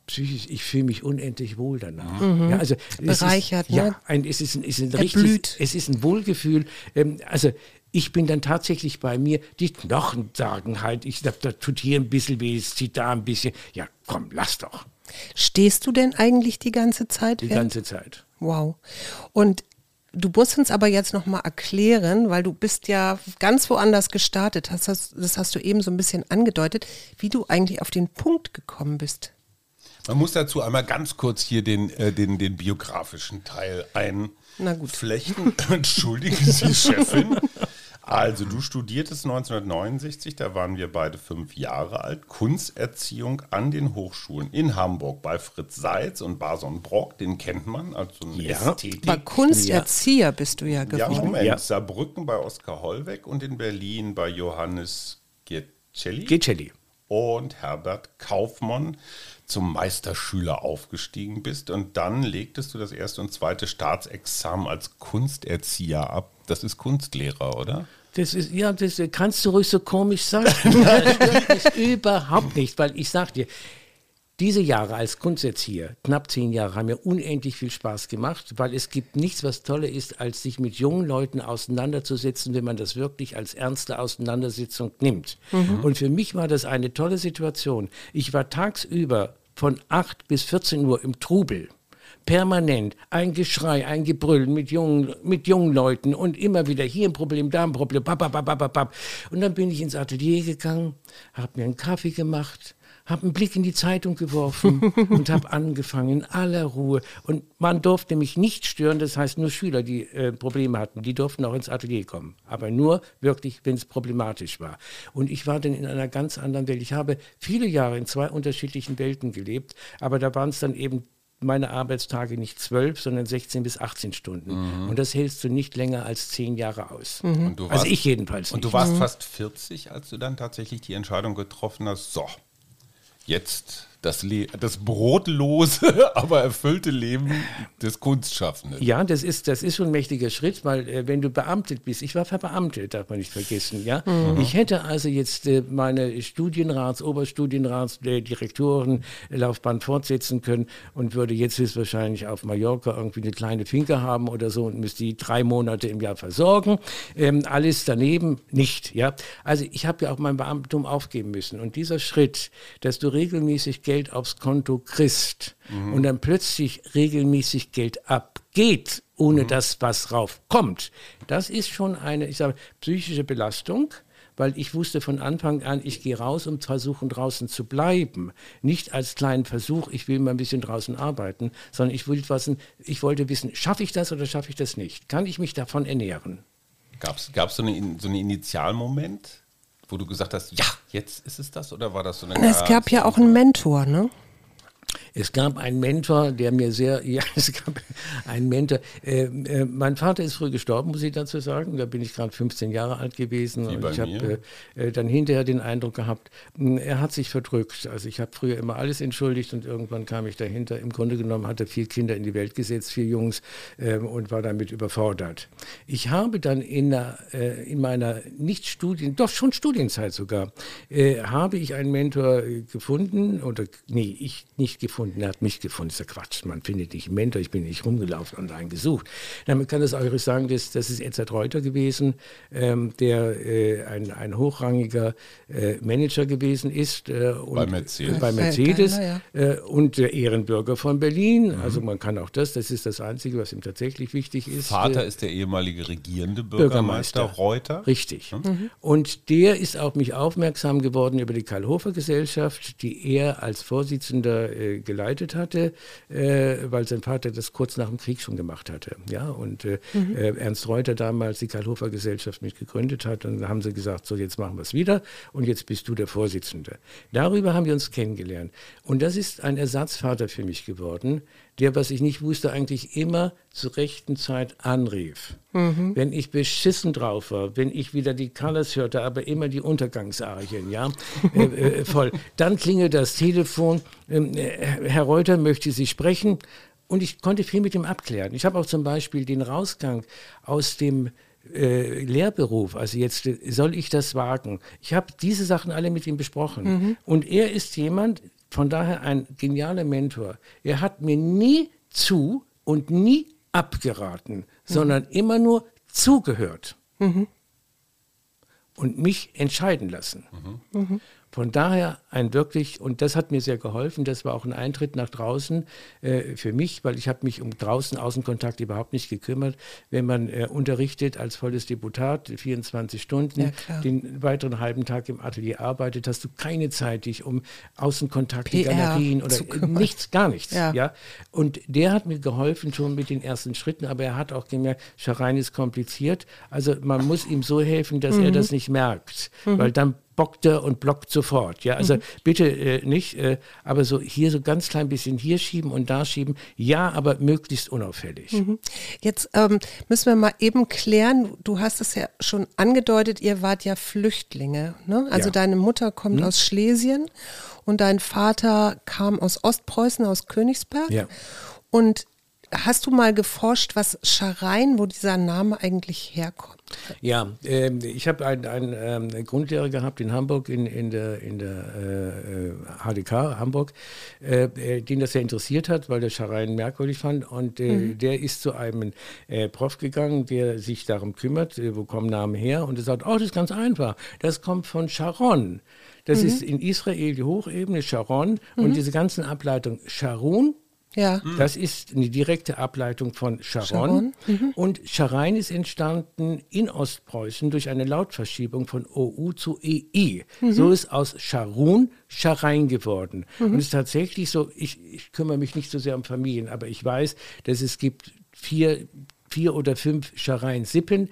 psychisch, ich fühle mich unendlich wohl danach. Ja, also es Bereichert, ist, Ja, ne? ein, es ist ein, es ist ein Erblüht. richtig, es ist ein Wohlgefühl. Ähm, also ich bin dann tatsächlich bei mir, die Knochen sagen halt, ich sag, da tut hier ein bisschen weh, es zieht da ein bisschen. Ja, komm, lass doch. Stehst du denn eigentlich die ganze Zeit? Die ganze Zeit. Wow. Und du musst uns aber jetzt nochmal erklären, weil du bist ja ganz woanders gestartet, hast das, das hast du eben so ein bisschen angedeutet, wie du eigentlich auf den Punkt gekommen bist. Man muss dazu einmal ganz kurz hier den, äh, den, den biografischen Teil Na gut. einflechten. *laughs* Entschuldige Sie, Chefin. Also, du studiertest 1969, da waren wir beide fünf Jahre alt, Kunsterziehung an den Hochschulen in Hamburg bei Fritz Seitz und Bason Brock, den kennt man, also eine Ja. Ästhetik. Aber Kunsterzieher bist du ja Ja, geworden. Moment. Ja. Saarbrücken bei Oskar Hollweg und in Berlin bei Johannes Giercelli Gecelli. und Herbert Kaufmann zum Meisterschüler aufgestiegen bist und dann legtest du das erste und zweite Staatsexamen als Kunsterzieher ab. Das ist Kunstlehrer, oder? Das ist, ja, das kannst du ruhig so komisch sagen. *laughs* Das stört mich überhaupt nicht, weil ich sag dir, diese Jahre als Kunsterzieher, knapp zehn Jahre, haben mir unendlich viel Spaß gemacht, weil es gibt nichts, was toller ist, als sich mit jungen Leuten auseinanderzusetzen, wenn man das wirklich als ernste Auseinandersetzung nimmt. Und für mich war das eine tolle Situation. Ich war tagsüber von 8 bis 14 Uhr im Trubel permanent ein Geschrei, ein Gebrüll mit jungen, mit jungen Leuten und immer wieder hier ein Problem, da ein Problem, bap, bap, bap, bap, bap. Und dann bin ich ins Atelier gegangen, habe mir einen Kaffee gemacht, habe einen Blick in die Zeitung geworfen *laughs* und habe angefangen in aller Ruhe. Und man durfte mich nicht stören, das heißt nur Schüler, die äh, Probleme hatten, die durften auch ins Atelier kommen. Aber nur wirklich, wenn es problematisch war. Und ich war dann in einer ganz anderen Welt. Ich habe viele Jahre in zwei unterschiedlichen Welten gelebt, aber da waren es dann eben meine Arbeitstage nicht zwölf, sondern 16 bis 18 Stunden. Und das hältst du nicht länger als zehn Jahre aus. Und du Also ich jedenfalls Und du nicht. warst fast 40, als du dann tatsächlich die Entscheidung getroffen hast, so, jetzt das, Le das brotlose, *laughs* aber erfüllte Leben des Kunstschaffenden. Ja, das ist, das ist schon ein mächtiger Schritt, weil äh, wenn du beamtet bist, ich war verbeamtet, darf man nicht vergessen, ja. Mhm. Ich hätte also jetzt äh, meine Studienrats-, Oberstudienrats-, äh, Direktorenlaufbahn fortsetzen können und würde jetzt höchstwahrscheinlich auf Mallorca irgendwie eine kleine Finke haben oder so und müsste die drei Monate im Jahr versorgen. Ähm, alles daneben nicht, ja. Also ich habe ja auch mein Beamtum aufgeben müssen und dieser Schritt, dass du regelmäßig Geld Geld aufs Konto kriegst mhm. und dann plötzlich regelmäßig Geld abgeht, ohne mhm. dass was raufkommt, das ist schon eine, ich sage, psychische Belastung weil ich wusste von Anfang an, ich gehe raus, um versuchen draußen zu bleiben. Nicht als kleinen Versuch, ich will mal ein bisschen draußen arbeiten, sondern ich wollte, wissen, ich wollte wissen, schaffe ich das oder schaffe ich das nicht? Kann ich mich davon ernähren? Gab es so, eine, so einen Initialmoment? Wo du gesagt hast, ja, jetzt ist es das oder war das so eine Es gab ja auch einen Mentor, ne? Es gab einen Mentor, der mir sehr, *laughs* ja, es gab einen Mentor. Äh, äh, mein Vater ist früh gestorben, muss ich dazu sagen. Da bin ich gerade 15 Jahre alt gewesen. Wie und ich habe äh, äh, dann hinterher den Eindruck gehabt, mh, er hat sich verdrückt. Also ich habe früher immer alles entschuldigt und irgendwann kam ich dahinter. Im Grunde genommen hat er vier Kinder in die Welt gesetzt, vier Jungs ähm, und war damit überfordert. Ich habe dann in, der, äh, in meiner nicht Studien, doch schon Studienzeit sogar, äh, habe ich einen Mentor gefunden oder nee, ich nicht gefunden gefunden, er hat mich gefunden. Das ist ja Quatsch, man findet nicht einen Mentor, ich bin nicht rumgelaufen und einen gesucht. Damit kann das auch sagen, das, das ist Edzard Reuter gewesen, ähm, der äh, ein, ein hochrangiger äh, Manager gewesen ist. Äh, und, bei Mercedes. Bei Mercedes ja. Äh, und der Ehrenbürger von Berlin. Mhm. Also man kann auch das, das ist das Einzige, was ihm tatsächlich wichtig ist. Vater ist der ehemalige regierende Bürgermeister, Bürgermeister. Reuter. Richtig. Mhm. Und der ist auf mich aufmerksam geworden über die Karl-Hofer-Gesellschaft, die er als Vorsitzender äh, geleitet hatte, äh, weil sein Vater das kurz nach dem Krieg schon gemacht hatte. Ja, und äh, mhm. Äh, Ernst Reuter damals die Karlhofer Gesellschaft mitgegründet hat. Und dann haben sie gesagt, so jetzt machen wir es wieder und jetzt bist du der Vorsitzende. Darüber haben wir uns kennengelernt. Und das ist ein Ersatzvater für mich geworden, der, was ich nicht wusste, eigentlich immer zur rechten Zeit anrief. Mhm. Wenn ich beschissen drauf war, wenn ich wieder die Colors hörte, aber immer die Untergangsarien, ja, *laughs* äh, äh, voll. Dann klingelt das Telefon, ähm, äh, Herr Reuter möchte Sie sprechen. Und ich konnte viel mit ihm abklären. Ich habe auch zum Beispiel den Rausgang aus dem äh, Lehrberuf, also jetzt äh, soll ich das wagen. Ich habe diese Sachen alle mit ihm besprochen. Mhm. Und er ist jemand, von daher ein genialer Mentor. Er hat mir nie zu und nie abgeraten, mhm. sondern immer nur zugehört mhm. und mich entscheiden lassen. Mhm. mhm. Von daher ein wirklich, und das hat mir sehr geholfen, das war auch ein Eintritt nach draußen äh, für mich, weil ich habe mich um draußen Außenkontakt überhaupt nicht gekümmert. Wenn man äh, unterrichtet als volles Deputat, 24 Stunden, ja, den weiteren halben Tag im Atelier arbeitet, hast du keine Zeit, dich um Außenkontakte, PR Galerien oder nichts, gar nichts. Ja. ja. Und der hat mir geholfen schon mit den ersten Schritten, aber er hat auch gemerkt, Scharein ist kompliziert. Also man muss ihm so helfen, dass mhm. er das nicht merkt, mhm. weil dann bockt er und blockt sofort. Ja, also mhm. Bitte äh, nicht, äh, aber so hier so ganz klein bisschen hier schieben und da schieben. Ja, aber möglichst unauffällig. Mhm. Jetzt ähm, müssen wir mal eben klären. Du hast es ja schon angedeutet. Ihr wart ja Flüchtlinge. Ne? Also ja. deine Mutter kommt mhm. aus Schlesien und dein Vater kam aus Ostpreußen, aus Königsberg. Ja. Und Hast du mal geforscht, was Scharein, wo dieser Name eigentlich herkommt? Ja, äh, ich habe einen, einen ähm, Grundlehrer gehabt in Hamburg, in, in der, in der äh, HDK Hamburg, äh, äh, den das sehr interessiert hat, weil der Scharein merkwürdig fand. Und äh, mhm. der ist zu einem äh, Prof gegangen, der sich darum kümmert, wo kommen Namen her. Und er sagt, oh, das ist ganz einfach. Das kommt von Sharon. Das mhm. ist in Israel die Hochebene Sharon. Mhm. Und diese ganzen Ableitungen Sharon ja. Das ist eine direkte Ableitung von Charon. Charon. Mhm. Und Charein ist entstanden in Ostpreußen durch eine Lautverschiebung von OU zu EI. Mhm. So ist aus Charun Charein geworden. Mhm. Und es ist tatsächlich so, ich, ich kümmere mich nicht so sehr um Familien, aber ich weiß, dass es gibt vier, vier oder fünf Charein-Sippen,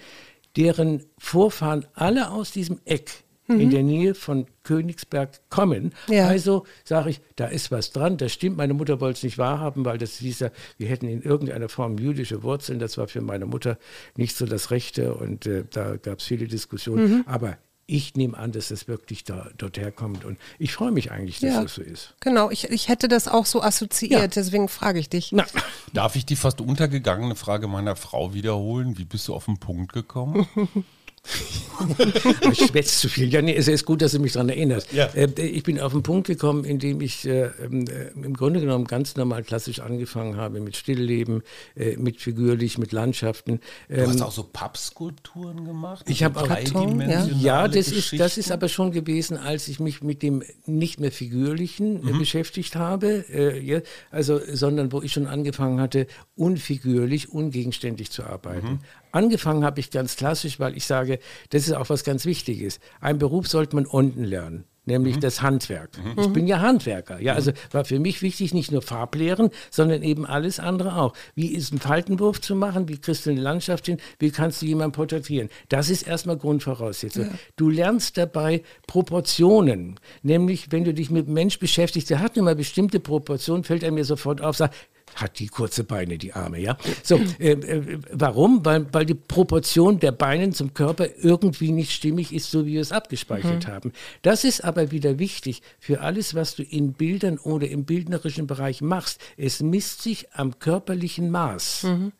deren Vorfahren alle aus diesem Eck mhm. in der Nähe von Königsberg kommen. Ja. Also sage ich, da ist was dran, das stimmt. Meine Mutter wollte es nicht wahrhaben, weil das hieß ja, wir hätten in irgendeiner Form jüdische Wurzeln. Das war für meine Mutter nicht so das Rechte und äh, da gab es viele Diskussionen. Mhm. Aber ich nehme an, dass das wirklich da, dort herkommt. Und ich freue mich eigentlich, dass Ja. das so ist. Genau, ich, ich hätte das auch so assoziiert, Ja. deswegen frage ich dich. Na, Darf ich die fast untergegangene Frage meiner Frau wiederholen? Wie bist du auf den Punkt gekommen? *laughs* *laughs* ich schwätze zu viel. Ja, nee, es ist gut, dass du mich daran erinnerst. Ja. Äh, ich bin auf den Punkt gekommen, indem ich äh, ähm, äh, im Grunde genommen ganz normal klassisch angefangen habe mit Stillleben, äh, mit figürlich, mit Landschaften. Du Ähm, hast auch so Pappskulpturen gemacht? Ich habe auch- dreidimensionale Ja, das ist, das ist aber schon gewesen, als ich mich mit dem nicht mehr figürlichen äh, beschäftigt habe, äh, ja, also, sondern wo ich schon angefangen hatte, unfigürlich, ungegenständlich zu arbeiten. Angefangen habe ich ganz klassisch, weil ich sage, das ist auch was ganz Wichtiges. Ein Beruf sollte man unten lernen. Nämlich das Handwerk. Ich bin ja Handwerker. Ja, also war für mich wichtig, nicht nur Farblehren, sondern eben alles andere auch. Wie ist ein Faltenwurf zu machen? Wie kriegst du eine Landschaft hin? Wie kannst du jemanden porträtieren? Das ist erstmal Grundvoraussetzung. Du lernst dabei Proportionen. Nämlich, wenn du dich mit einem Mensch beschäftigst, der hat nun mal bestimmte Proportionen, fällt er mir sofort auf, sagt, hat die kurze Beine, die Arme, ja. So, äh, äh, warum? Weil, weil die Proportion der Beine zum Körper irgendwie nicht stimmig ist, so wie wir es abgespeichert haben. Das ist aber wieder wichtig für alles, was du in Bildern oder im bildnerischen Bereich machst. Es misst sich am körperlichen Maß. Äh,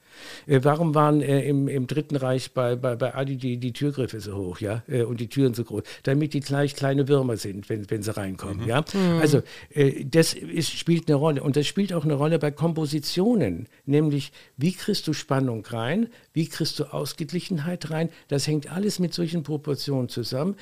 warum waren äh, im, im Dritten Reich bei, bei, bei Adi die, die Türgriffe so hoch, ja, äh, und die Türen so groß? Damit die gleich kleine Würmer sind, wenn, wenn sie reinkommen, ja. Also äh, das ist, spielt eine Rolle. Und das spielt auch eine Rolle bei Kompositionen, nämlich wie kriegst du Spannung rein, wie kriegst du Ausgeglichenheit rein? Das hängt alles mit solchen Proportionen zusammen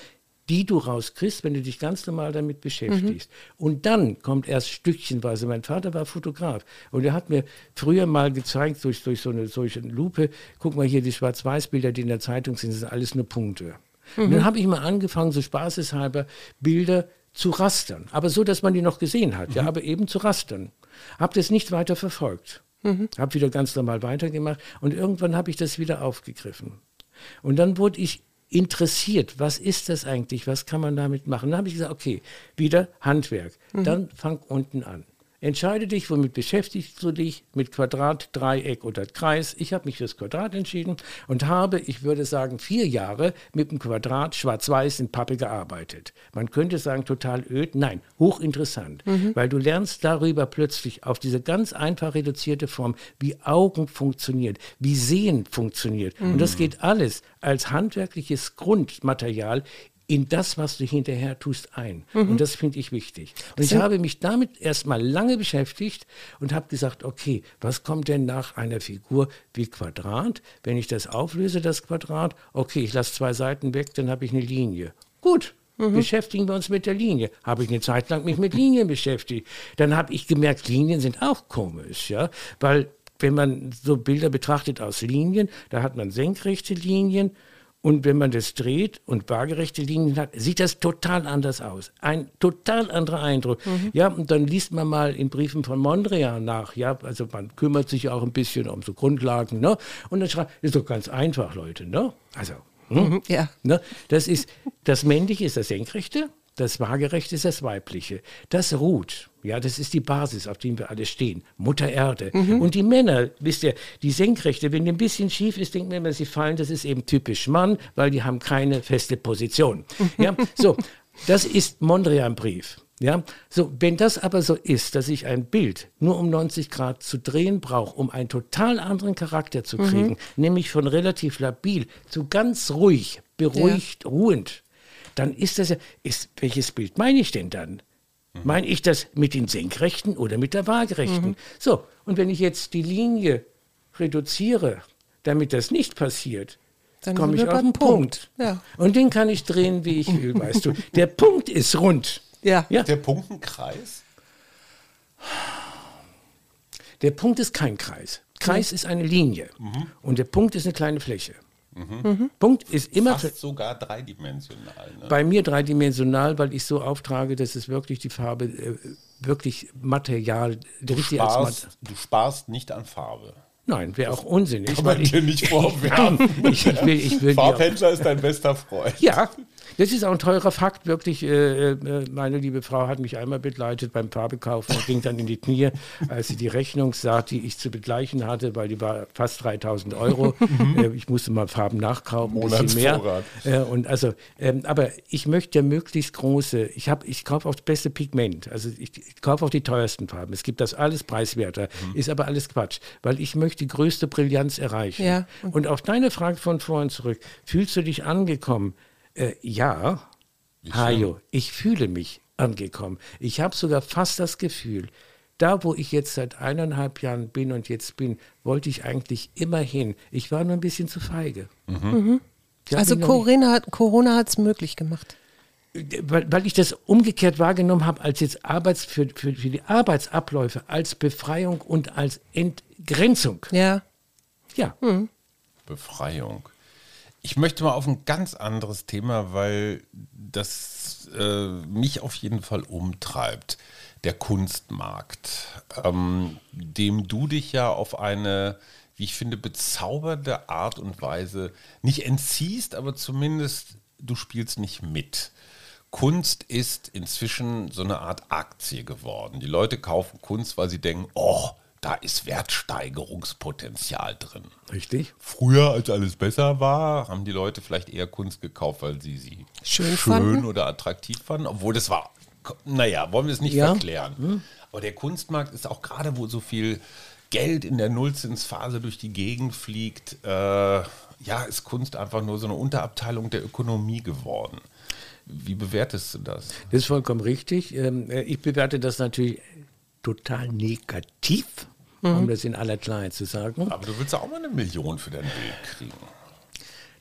die du rauskriegst, wenn du dich ganz normal damit beschäftigst. Und dann kommt erst stückchenweise. Mein Vater war Fotograf und er hat mir früher mal gezeigt, durch, durch so eine solche Lupe, guck mal hier, die Schwarz-Weiß-Bilder, die in der Zeitung sind, das sind alles nur Punkte. Und dann habe ich mal angefangen, so spaßeshalber Bilder zu rastern. Aber so, dass man die noch gesehen hat, ja, aber eben zu rastern. Habe das nicht weiter verfolgt. Habe wieder ganz normal weitergemacht und irgendwann habe ich das wieder aufgegriffen. Und dann wurde ich interessiert, was ist das eigentlich, was kann man damit machen. Dann habe ich gesagt, okay, wieder Handwerk. Dann fang unten an. Entscheide dich, womit beschäftigst du dich? Mit Quadrat, Dreieck oder Kreis. Ich habe mich fürs Quadrat entschieden und habe, ich würde sagen, vier Jahre mit dem Quadrat schwarz-weiß in Pappe gearbeitet. Man könnte sagen, total öd. Nein, hochinteressant, weil du lernst darüber plötzlich auf diese ganz einfach reduzierte Form, wie Augen funktioniert, wie Sehen funktioniert. Und das geht alles als handwerkliches Grundmaterial in das, was du hinterher tust, ein. Und das finde ich wichtig. Und ich habe mich damit erstmal lange beschäftigt und habe gesagt, okay, was kommt denn nach einer Figur wie Quadrat? Wenn ich das auflöse, das Quadrat, okay, ich lasse zwei Seiten weg, dann habe ich eine Linie. Gut. Beschäftigen wir uns mit der Linie. Habe ich eine Zeit lang mich mit Linien beschäftigt. Dann habe ich gemerkt, Linien sind auch komisch, ja, weil wenn man so Bilder betrachtet aus Linien, da hat man senkrechte Linien, und wenn man das dreht und waagerechte Linien hat, sieht das total anders aus. Ein total anderer Eindruck. Ja, und dann liest man mal in Briefen von Mondrian nach. Ja, also man kümmert sich auch ein bisschen um so Grundlagen. Ne? Und dann schreibt, ist doch ganz einfach, Leute. Ne? Also, hm? Ja. Ne? Das ist, das Männliche ist das Senkrechte, das Waagerechte ist das Weibliche. Das ruht. Ja, das ist die Basis, auf der wir alle stehen. Mutter Erde. Und die Männer, wisst ihr, die Senkrechte, wenn die ein bisschen schief ist, denken wir immer, sie fallen, das ist eben typisch Mann, weil die haben keine feste Position. Ja, *laughs* so, das ist Mondrian-Brief. Ja, so, wenn das aber so ist, dass ich ein Bild nur um 90 Grad zu drehen brauche, um einen total anderen Charakter zu kriegen, nämlich von relativ labil zu ganz ruhig, beruhigt, ruhend, dann ist das ja, ist, welches Bild meine ich denn dann? Meine ich das mit den Senkrechten oder mit der Waagerechten? So, und wenn ich jetzt die Linie reduziere, damit das nicht passiert, Dann komme ich auf beim den Punkt. Punkt. Ja. Und den kann ich drehen, wie ich will, weißt du. *laughs* Der Punkt ist rund. Ja. Ja, Der Punktenkreis? der Punkt ist kein Kreis. Kreis ist eine Linie. Und der Punkt ist eine kleine Fläche. Punkt ist immer Fast sogar dreidimensional. Ne? bei mir dreidimensional, weil ich so auftrage, dass es wirklich die Farbe äh, wirklich Material, Du richtig als Mat sparst, du sparst nicht an Farbe. Nein, wäre auch unsinnig. Kann man ich- dir nicht vorwerfen. *laughs* ich, ich will, ich will Farbhändler ist dein bester Freund. Ja, das ist auch ein teurer Fakt, wirklich. Äh, äh, meine liebe Frau hat mich einmal begleitet beim Farbekaufen und ging dann in die Knie, als sie die Rechnung sah, die ich zu begleichen hatte, weil die war fast 3000 Euro. *laughs* äh, ich musste mal Farben nachkaufen, ein bisschen mehr. Äh, und also, ähm, aber ich möchte ja möglichst große, ich, hab- ich kaufe auch das beste Pigment, also ich, ich kaufe auch die teuersten Farben. Es gibt das alles preiswerter, ist aber alles Quatsch, weil ich möchte die größte Brillanz erreichen. Ja. Und auf deine Frage von vorhin zurück, fühlst du dich angekommen? Äh, ja, Hajo, ich fühle mich angekommen. Ich habe sogar fast das Gefühl, da wo ich jetzt seit eineinhalb Jahren bin und jetzt bin, wollte ich eigentlich immer hin. Ich war nur ein bisschen zu feige. Ich hab Also Corona, hat- Corona hat es möglich gemacht. weil, weil ich das umgekehrt wahrgenommen habe, als jetzt Arbeits, für, für, für die Arbeitsabläufe, als Befreiung und als Entgrenzung. Ja. Ja, Befreiung. Ich möchte mal auf ein ganz anderes Thema, weil das äh, mich auf jeden Fall umtreibt. Der Kunstmarkt, ähm, dem du dich ja auf eine, wie ich finde, bezaubernde Art und Weise nicht entziehst, aber zumindest du spielst nicht mit. Kunst ist inzwischen so eine Art Aktie geworden. Die Leute kaufen Kunst, weil sie denken, oh, da ist Wertsteigerungspotenzial drin. richtig. Früher, als alles besser war, haben die Leute vielleicht eher Kunst gekauft, weil sie sie Schön fanden. oder attraktiv fanden. Obwohl das war, naja, wollen wir es nicht Ja. verklären. Aber der Kunstmarkt ist auch gerade, wo so viel Geld in der Nullzinsphase durch die Gegend fliegt, äh, ja, ist Kunst einfach nur so eine Unterabteilung der Ökonomie geworden. Wie bewertest du das? Das ist vollkommen richtig. Ähm, äh, Ich bewerte das natürlich total negativ, um das in aller Klarheit zu sagen. Aber du willst ja auch mal eine Million für dein Bild kriegen.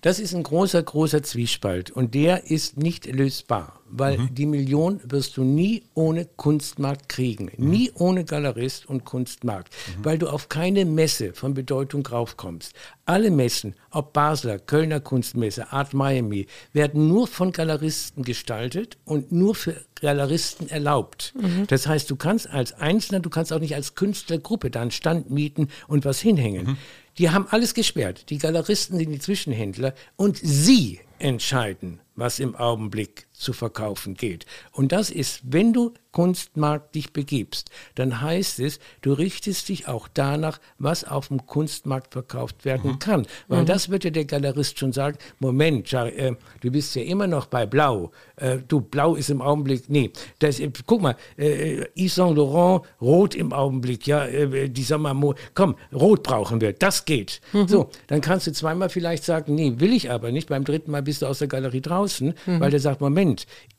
Das ist ein großer, großer Zwiespalt und der ist nicht lösbar, weil die Million wirst du nie ohne Kunstmarkt kriegen, nie ohne Galerist und Kunstmarkt, weil du auf keine Messe von Bedeutung raufkommst. Alle Messen, ob Basler, Kölner Kunstmesse, Art Miami, werden nur von Galeristen gestaltet und nur für Galeristen erlaubt. Das heißt, du kannst als Einzelner, du kannst auch nicht als Künstlergruppe da einen Stand mieten und was hinhängen. Die haben alles gesperrt. Die Galeristen sind die Zwischenhändler und sie entscheiden, was im Augenblick zu verkaufen geht. Und das ist, wenn du Kunstmarkt dich begibst, dann heißt es, du richtest dich auch danach, was auf dem Kunstmarkt verkauft werden kann. Weil das wird ja der Galerist schon sagen, Moment, äh, du bist ja immer noch bei Blau. Äh, du, Blau ist im Augenblick, nee, das, äh, guck mal, äh, Yves Saint Laurent, Rot im Augenblick, ja, die Sommermo, komm, Rot brauchen wir, das geht. So, dann kannst du zweimal vielleicht sagen, nee, will ich aber nicht, beim dritten Mal bist du aus der Galerie draußen, weil der sagt, Moment,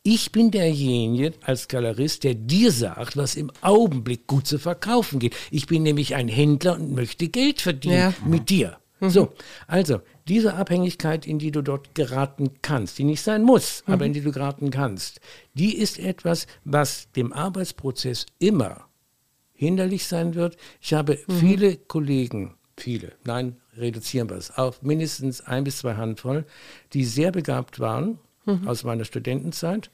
ich bin derjenige als Galerist, der dir sagt, was im Augenblick gut zu verkaufen geht. Ich bin nämlich ein Händler und möchte Geld verdienen Ja. mit dir. So, also diese Abhängigkeit, in die du dort geraten kannst, die nicht sein muss, aber in die du geraten kannst, die ist etwas, was dem Arbeitsprozess immer hinderlich sein wird. Ich habe viele Kollegen, viele, nein, reduzieren wir es auf mindestens ein bis zwei Handvoll, die sehr begabt waren aus meiner Studentenzeit,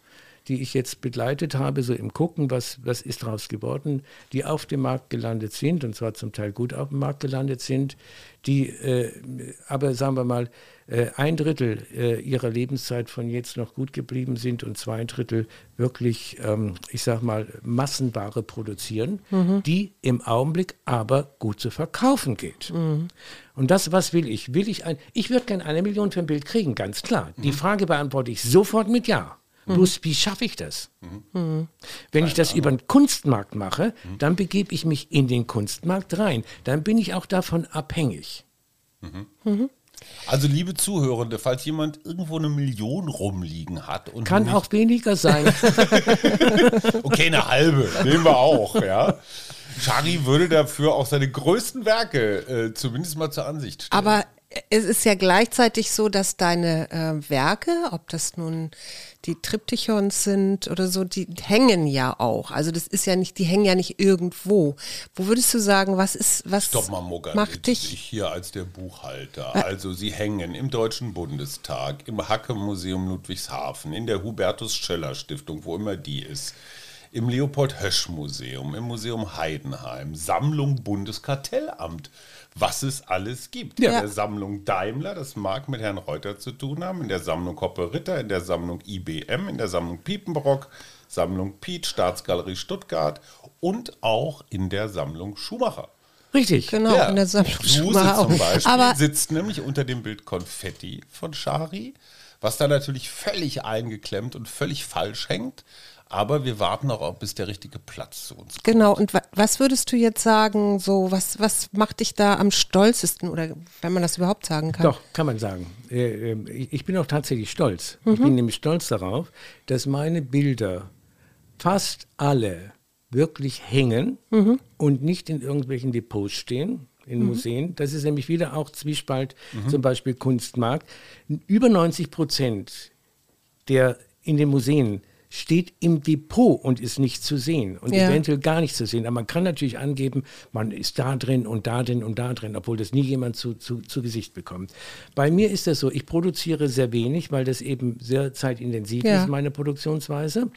die ich jetzt begleitet habe, so im Gucken, was, was ist daraus geworden, die auf dem Markt gelandet sind, und zwar zum Teil gut auf dem Markt gelandet sind, die äh, aber, sagen wir mal, ein Drittel äh, ihrer Lebenszeit von jetzt noch gut geblieben sind und zwei Drittel wirklich, ähm, ich sag mal, Massenware produzieren, die im Augenblick aber gut zu verkaufen geht. Und das, was will ich? Will ich ein, ich würde gerne eine Million für ein Bild kriegen, ganz klar. Die Frage beantworte ich sofort mit Ja. Bloß, wie schaffe ich das? Wenn ich das über den Kunstmarkt mache, dann begebe ich mich in den Kunstmarkt rein. Dann bin ich auch davon abhängig. Also, liebe Zuhörende, falls jemand irgendwo eine Million rumliegen hat und Kann nicht, auch weniger sein. *laughs* okay, eine halbe, nehmen wir auch, ja. Shari würde dafür auch seine größten Werke äh, zumindest mal zur Ansicht stellen. Aber es ist ja gleichzeitig so, dass deine äh, Werke, ob das nun die Triptychons sind oder so, die hängen ja auch. Also das ist ja nicht, die hängen ja nicht irgendwo. Wo würdest du sagen, was ist, was Stopp mal, Muggern. macht Ich dich? hier als der Buchhalter. Also, sie hängen im Deutschen Bundestag, im Hacke-Museum Ludwigshafen, in der Hubertus-Scheller-Stiftung, wo immer die ist, im Leopold-Hösch-Museum, im Museum Heidenheim, Sammlung Bundeskartellamt, was es alles gibt. Ja. In der Sammlung Daimler, das mag mit Herrn Reuter zu tun haben, in der Sammlung Hoppe-Ritter, in der Sammlung IBM, in der Sammlung Piepenbrock, Sammlung Piet, Staatsgalerie Stuttgart und auch in der Sammlung Schumacher. Richtig. Genau, Ja, in der Sammlung Suse Schumacher zum auch. Beispiel Aber sitzt nämlich unter dem Bild Konfetti von Schari, was da natürlich völlig eingeklemmt und völlig falsch hängt. Aber wir warten auch, bis der richtige Platz zu uns kommt. Genau, und wa was würdest du jetzt sagen, so, was, was macht dich da am stolzesten oder wenn man das überhaupt sagen kann? Doch, kann man sagen. Äh, ähm, Ich ich bin auch tatsächlich stolz. Ich bin nämlich stolz darauf, dass meine Bilder fast alle wirklich hängen und nicht in irgendwelchen Depots stehen, in Museen. Das ist nämlich wieder auch Zwiespalt, zum Beispiel Kunstmarkt. Über 90 Prozent der in den Museen steht im Depot und ist nicht zu sehen und Ja. eventuell gar nicht zu sehen. Aber man kann natürlich angeben, man ist da drin und da drin und da drin, obwohl das nie jemand zu, zu, zu Gesicht bekommt. Bei mir ist das so, ich produziere sehr wenig, weil das eben sehr zeitintensiv Ja. ist, meine Produktionsweise.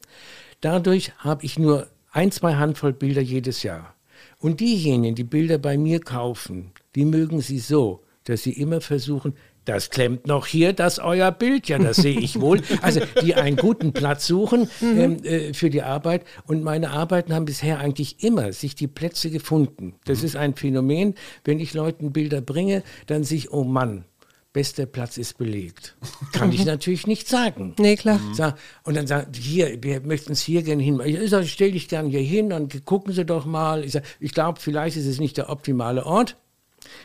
Dadurch habe ich nur ein, zwei Handvoll Bilder jedes Jahr. Und diejenigen, die Bilder bei mir kaufen, die mögen sie so, dass sie immer versuchen, das klemmt noch hier, das euer Bild, ja, das sehe ich wohl. Also die einen guten Platz suchen ähm, äh, für die Arbeit. Und meine Arbeiten haben bisher eigentlich immer sich die Plätze gefunden. Das ist ein Phänomen. Wenn ich Leuten Bilder bringe, dann sehe ich, oh Mann, bester Platz ist belegt. Kann ich *laughs* natürlich nicht sagen. Nee, klar. Sag, und dann sagt, hier, wir möchten es hier gerne hin. Ich sage, stell dich gerne hier hin, dann gucken Sie doch mal. Ich, sag, ich glaube, vielleicht ist es nicht der optimale Ort.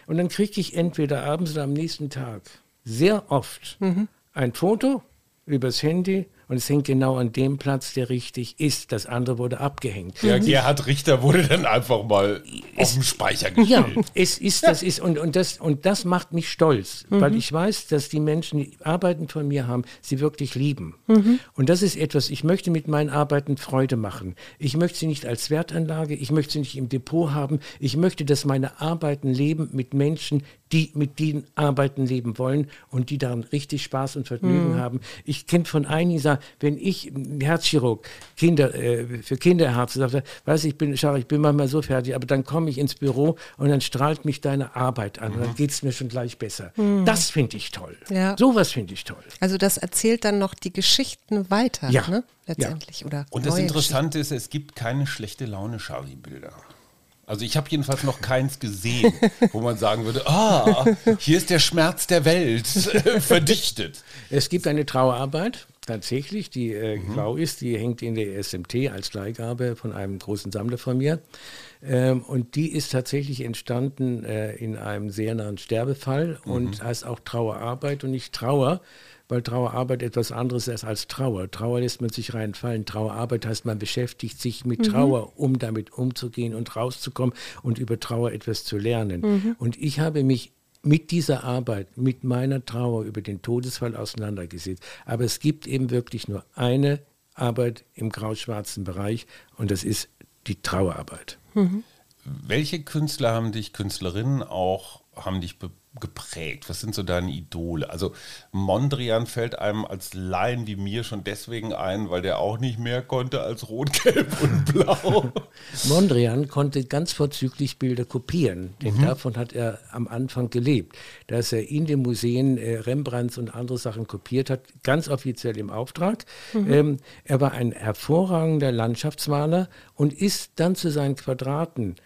Und dann kriege ich entweder abends oder am nächsten Tag sehr oft ein Foto übers Handy und es hängt genau an dem Platz, der richtig ist. Das andere wurde abgehängt. Der Gerhard Richter wurde dann einfach mal auf den Speicher Ja, gestellt. *laughs* es ist, das ist, und, und, das, und das macht mich stolz, weil ich weiß, dass die Menschen, die Arbeiten von mir haben, sie wirklich lieben. Und das ist etwas, ich möchte mit meinen Arbeiten Freude machen. Ich möchte sie nicht als Wertanlage, ich möchte sie nicht im Depot haben. Ich möchte, dass meine Arbeiten leben mit Menschen, die mit den Arbeiten leben wollen und die daran richtig Spaß und Vergnügen haben. Ich kenne von einigen, die sagen, wenn ich ein Herzchirurg Kinder, äh, für Kinderherzen sagte, weiß ich bin, schau, ich bin manchmal so fertig, aber dann komme ich ins Büro und dann strahlt mich deine Arbeit an und dann geht es mir schon gleich besser. Das finde ich toll. Ja. Sowas finde ich toll. Also das erzählt dann noch die Geschichten weiter, Ja. ne? letztendlich. Oder Und das Interessante ist, es gibt keine schlechte Laune Schari-Bilder. Also ich habe jedenfalls noch keins gesehen, *laughs* wo man sagen würde, ah, hier ist der Schmerz der Welt *laughs* verdichtet. Es gibt eine Trauerarbeit, tatsächlich, die äh, grau ist, die hängt in der SMT als Leihgabe von einem großen Sammler von mir. Ähm, und die ist tatsächlich entstanden äh, in einem sehr nahen Sterbefall und heißt auch Trauerarbeit und nicht Trauer, weil Trauerarbeit etwas anderes ist als Trauer. Trauer lässt man sich reinfallen. Trauerarbeit heißt, man beschäftigt sich mit Trauer, um damit umzugehen und rauszukommen und über Trauer etwas zu lernen. Und ich habe mich mit dieser Arbeit, mit meiner Trauer über den Todesfall auseinandergesetzt. Aber es gibt eben wirklich nur eine Arbeit im grau-schwarzen Bereich und das ist die Trauerarbeit. Welche Künstler haben dich, Künstlerinnen auch, haben dich be- geprägt? Was sind so deine Idole? Also Mondrian fällt einem als Laien wie mir schon deswegen ein, weil der auch nicht mehr konnte als Rot, Gelb und *laughs* Blau. Mondrian konnte ganz vorzüglich Bilder kopieren, denn davon hat er am Anfang gelebt. Dass er in den Museen äh, Rembrandts und andere Sachen kopiert hat, ganz offiziell im Auftrag. Ähm, er war ein hervorragender Landschaftsmaler und ist dann zu seinen Quadraten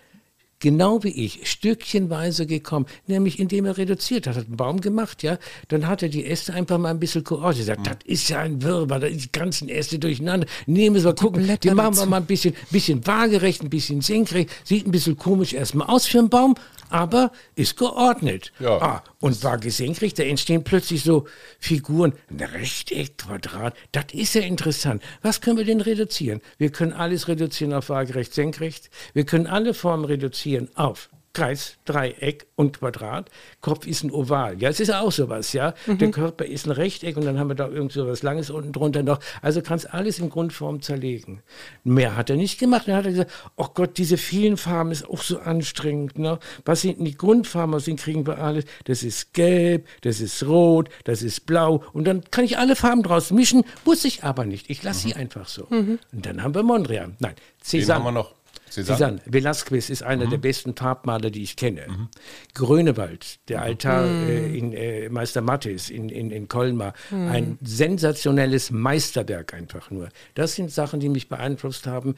genau wie ich, stückchenweise gekommen, nämlich indem er reduziert hat, hat einen Baum gemacht, ja, dann hat er die Äste einfach mal ein bisschen koordiniert, gesagt, das ist ja ein Wirrwarr, da sind die ganzen Äste durcheinander, nehmen wir mal gucken, die Blätter machen wir mal ein bisschen, bisschen waagerecht, ein bisschen senkrecht, sieht ein bisschen komisch erstmal aus für einen Baum, aber ist geordnet. Ja. Ah, und waage senkrecht, da entstehen plötzlich so Figuren, ein Rechteck, Quadrat, das ist ja interessant. Was können wir denn reduzieren? Wir können alles reduzieren auf waagerecht, senkrecht. Wir können alle Formen reduzieren auf Kreis, Dreieck und Quadrat. Kopf ist ein Oval. Ja, es ist auch sowas, ja. Mhm. Der Körper ist ein Rechteck und dann haben wir da irgend so was Langes unten drunter noch. Also kannst alles in Grundform zerlegen. Mehr hat er nicht gemacht. Dann hat er gesagt, oh Gott, diese vielen Farben ist auch so anstrengend. Ne? Was sind die Grundfarben? Was sind kriegen wir alles? Das ist gelb, das ist rot, das ist blau. Und dann kann ich alle Farben draus mischen. Muss ich aber nicht. Ich lasse mhm. sie einfach so. Mhm. Und dann haben wir Mondrian. Nein, Cézanne. Den haben wir noch. Cézanne. Velasquez ist einer mhm. der besten Farbmaler, die ich kenne. Mhm. Grönewald, der mhm. Altar mhm. äh, in äh, Meister Mattes in, in, in Colmar. Mhm. Ein sensationelles Meisterwerk einfach nur. Das sind Sachen, die mich beeinflusst haben.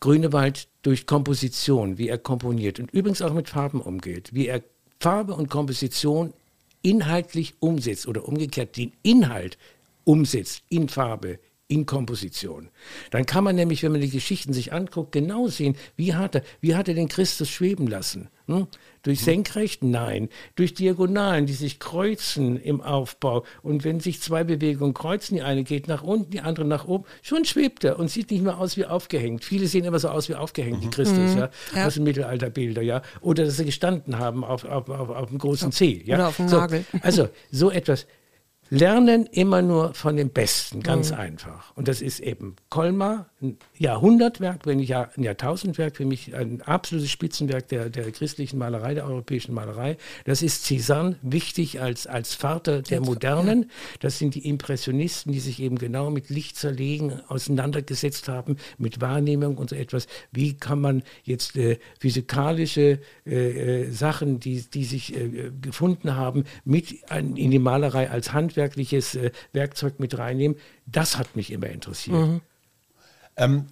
Grünewald durch Komposition, wie er komponiert und übrigens auch mit Farben umgeht, wie er Farbe und Komposition inhaltlich umsetzt oder umgekehrt den Inhalt umsetzt in Farbe, in Komposition. Dann kann man nämlich, wenn man die Geschichten sich anguckt, genau sehen, wie hat er, wie hat er den Christus schweben lassen? Hm? Durch hm. Senkrechten? Nein. Durch Diagonalen, die sich kreuzen im Aufbau. Und wenn sich zwei Bewegungen kreuzen, die eine geht nach unten, die andere nach oben, schon schwebt er und sieht nicht mehr aus wie aufgehängt. Viele sehen immer so aus wie aufgehängt, mhm. die Christus, mhm. ja, ja, aus den Mittelalterbilder, ja. Oder dass sie gestanden haben auf, auf, auf, auf dem großen C. Ja? Oder auf dem so, Nagel. Also so etwas. Lernen immer nur von dem Besten, ganz mhm. einfach. Und das ist eben Kolmar, ein Jahrhundertwerk, wenn nicht ein Jahrtausendwerk, für mich ein absolutes Spitzenwerk der, der christlichen Malerei, der europäischen Malerei. Das ist Cézanne, wichtig als, als Vater der Modernen. Das sind die Impressionisten, die sich eben genau mit Licht zerlegen, auseinandergesetzt haben, mit Wahrnehmung und so etwas. Wie kann man jetzt äh, physikalische äh, äh Sachen, die, die sich äh, gefunden haben, mit in die Malerei als Handwerk handwerkliches äh, Werkzeug mit reinnehmen. Das hat mich immer interessiert. Mhm. Ähm,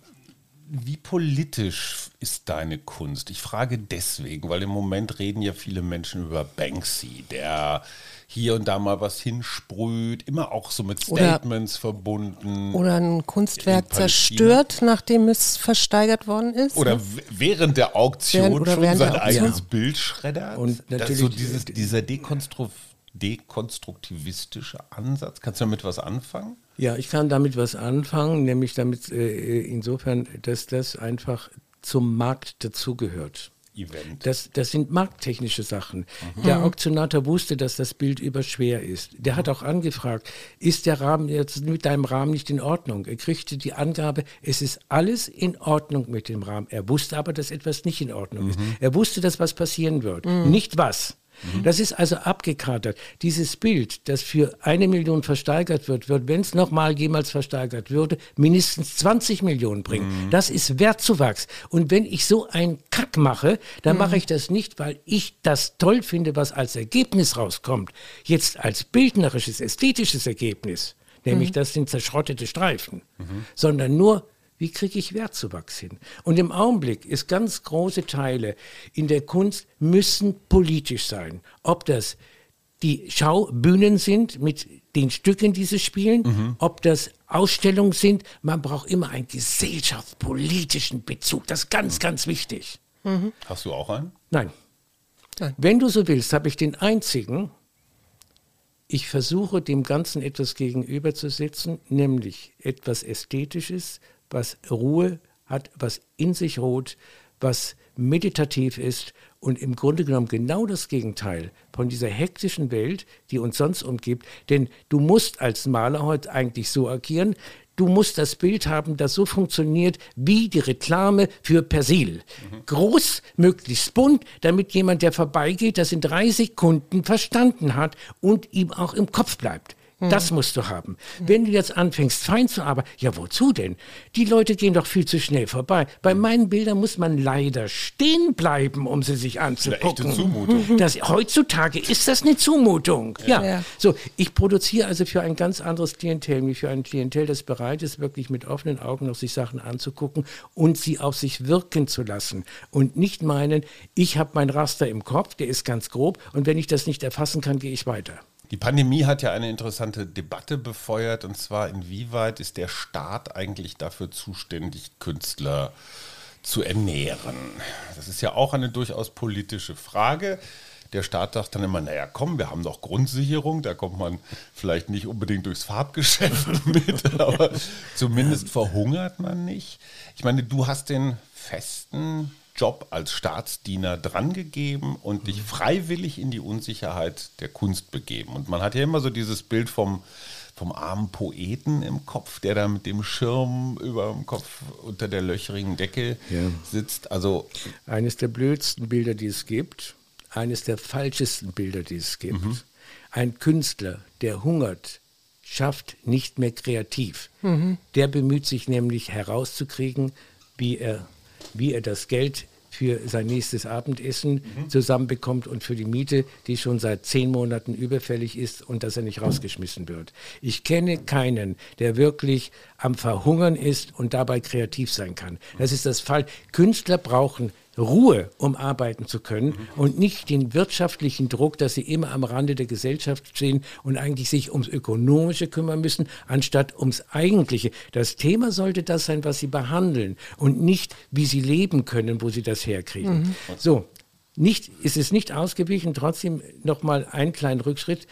wie politisch ist deine Kunst? Ich frage deswegen, weil im Moment reden ja viele Menschen über Banksy, der hier und da mal was hinsprüht, immer auch so mit Statements oder, verbunden. Oder ein Kunstwerk zerstört, nachdem es versteigert worden ist. Oder ne? während der Auktion während, schon sein eigenes ja. Bild schreddert. Und natürlich so dieses, dieser Dekonstruktion dekonstruktivistischer Ansatz. Kannst du damit was anfangen? Ja, ich kann damit was anfangen, nämlich damit äh, insofern, dass das einfach zum Markt dazugehört. Event. Das, das sind markttechnische Sachen. Mhm. Der Auktionator wusste, dass das Bild überschwer ist. Der hat auch angefragt, ist der Rahmen jetzt mit deinem Rahmen nicht in Ordnung? Er kriegte die Angabe, es ist alles in Ordnung mit dem Rahmen. Er wusste aber, dass etwas nicht in Ordnung mhm. ist. Er wusste, dass was passieren wird. Mhm. Nicht was. Mhm. Das ist also abgekatert. Dieses Bild, das für eine Million versteigert wird, wird, wenn es nochmal jemals versteigert würde, mindestens 20 Millionen bringen. Mhm. Das ist Wertzuwachs. Und wenn ich so einen Kack mache, dann mhm. mache ich das nicht, weil ich das toll finde, was als Ergebnis rauskommt. Jetzt als bildnerisches, ästhetisches Ergebnis nämlich mhm. das sind zerschrottete Streifen, mhm. sondern nur wie kriege ich Wertzuwachs hin? Und im Augenblick ist ganz große Teile in der Kunst müssen politisch sein. Ob das die Schaubühnen sind mit den Stücken, die sie spielen, mhm. ob das Ausstellungen sind. Man braucht immer einen gesellschaftspolitischen Bezug. Das ist ganz, mhm. ganz wichtig. Mhm. Hast du auch einen? Nein. Nein. Wenn du so willst, habe ich den einzigen. Ich versuche dem Ganzen etwas gegenüberzusetzen, nämlich etwas Ästhetisches, was Ruhe hat, was in sich ruht, was meditativ ist und im Grunde genommen genau das Gegenteil von dieser hektischen Welt, die uns sonst umgibt. Denn du musst als Maler heute eigentlich so agieren, du musst das Bild haben, das so funktioniert wie die Reklame für Persil. Mhm. Groß, möglichst bunt, damit jemand, der vorbeigeht, das in drei Sekunden verstanden hat und ihm auch im Kopf bleibt. Das musst du haben. Wenn du jetzt anfängst, fein zu arbeiten, ja, wozu denn? Die Leute gehen doch viel zu schnell vorbei. Bei meinen Bildern muss man leider stehen bleiben, um sie sich anzugucken. Eine echte Zumutung. *laughs* Das, heutzutage ist das eine Zumutung. Ja. ja. So, ich produziere also für ein ganz anderes Klientel, wie für ein Klientel, das bereit ist, wirklich mit offenen Augen noch sich Sachen anzugucken und sie auf sich wirken zu lassen. Und nicht meinen, ich habe mein Raster im Kopf, der ist ganz grob, und wenn ich das nicht erfassen kann, gehe ich weiter. Die Pandemie hat ja eine interessante Debatte befeuert, und zwar inwieweit ist der Staat eigentlich dafür zuständig, Künstler zu ernähren? Das ist ja auch eine durchaus politische Frage. Der Staat sagt dann immer, naja, komm, wir haben doch Grundsicherung, da kommt man vielleicht nicht unbedingt durchs Farbgeschäft *laughs* mit, aber zumindest verhungert man nicht. Ich meine, du hast den festen Job als Staatsdiener drangegeben und dich freiwillig in die Unsicherheit der Kunst begeben. Und man hat ja immer so dieses Bild vom, vom armen Poeten im Kopf, der da mit dem Schirm über dem Kopf unter der löcherigen Decke Ja. sitzt. Also Eines der blödsten Bilder, die es gibt, eines der falschesten Bilder, die es gibt. Ein Künstler, der hungert, schafft nicht mehr kreativ. Der bemüht sich nämlich herauszukriegen, wie er, wie er das Geld für sein nächstes Abendessen zusammenbekommt und für die Miete, die schon seit zehn Monaten überfällig ist und dass er nicht rausgeschmissen wird. Ich kenne keinen, der wirklich am Verhungern ist und dabei kreativ sein kann. Das ist das Fall. Künstler brauchen Ruhe, um arbeiten zu können und nicht den wirtschaftlichen Druck, dass sie immer am Rande der Gesellschaft stehen und eigentlich sich ums Ökonomische kümmern müssen, anstatt ums Eigentliche. Das Thema sollte das sein, was sie behandeln und nicht, wie sie leben können, wo sie das herkriegen. So, nicht, ist es nicht ausgewichen, trotzdem nochmal einen kleinen Rückschritt.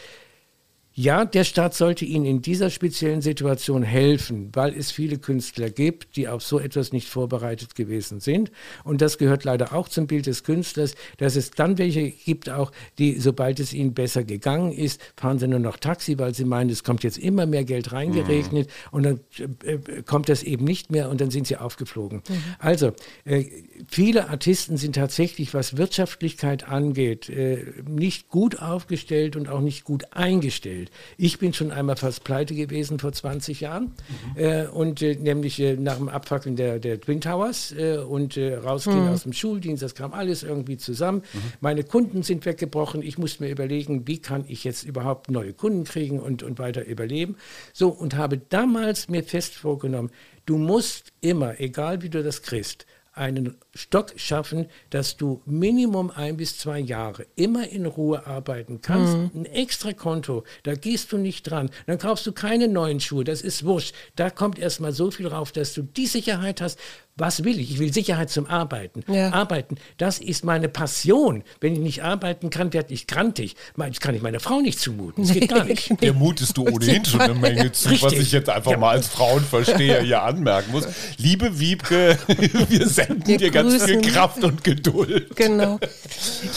Ja, der Staat sollte Ihnen in dieser speziellen Situation helfen, weil es viele Künstler gibt, die auf so etwas nicht vorbereitet gewesen sind. Und das gehört leider auch zum Bild des Künstlers, dass es dann welche gibt auch, die, sobald es ihnen besser gegangen ist, fahren sie nur noch Taxi, weil sie meinen, es kommt jetzt immer mehr Geld reingeregnet und dann äh, kommt das eben nicht mehr und dann sind sie aufgeflogen. Also, äh, viele Artisten sind tatsächlich, was Wirtschaftlichkeit angeht, äh, nicht gut aufgestellt und auch nicht gut eingestellt. Ich bin schon einmal fast pleite gewesen vor 20 Jahren äh, und äh, nämlich äh, nach dem Abfackeln der, der Twin Towers äh, und äh, rausgehen aus dem Schuldienst, das kam alles irgendwie zusammen. Meine Kunden sind weggebrochen. Ich musste mir überlegen, wie kann ich jetzt überhaupt neue Kunden kriegen und, und weiter überleben. So, und habe damals mir fest vorgenommen, du musst immer, egal wie du das kriegst, einen Stock schaffen, dass du Minimum ein bis zwei Jahre immer in Ruhe arbeiten kannst. Ein extra Konto, da gehst du nicht dran. Dann kaufst du keine neuen Schuhe, das ist wurscht. Da kommt erstmal so viel rauf, dass du die Sicherheit hast. Was will ich? Ich will Sicherheit zum Arbeiten. Ja. Arbeiten, das ist meine Passion. Wenn ich nicht arbeiten kann, werde ich grantig. Das kann ich meiner Frau nicht zumuten. Das geht gar nicht. *laughs* Der mutest du ohnehin schon eine Menge zu, was Richtig. ich jetzt einfach Ja. mal als Frauenversteher hier anmerken muss. Liebe Wiebke, *laughs* wir senden Wir dir ganz viel grüßen. Kraft und Geduld. Genau.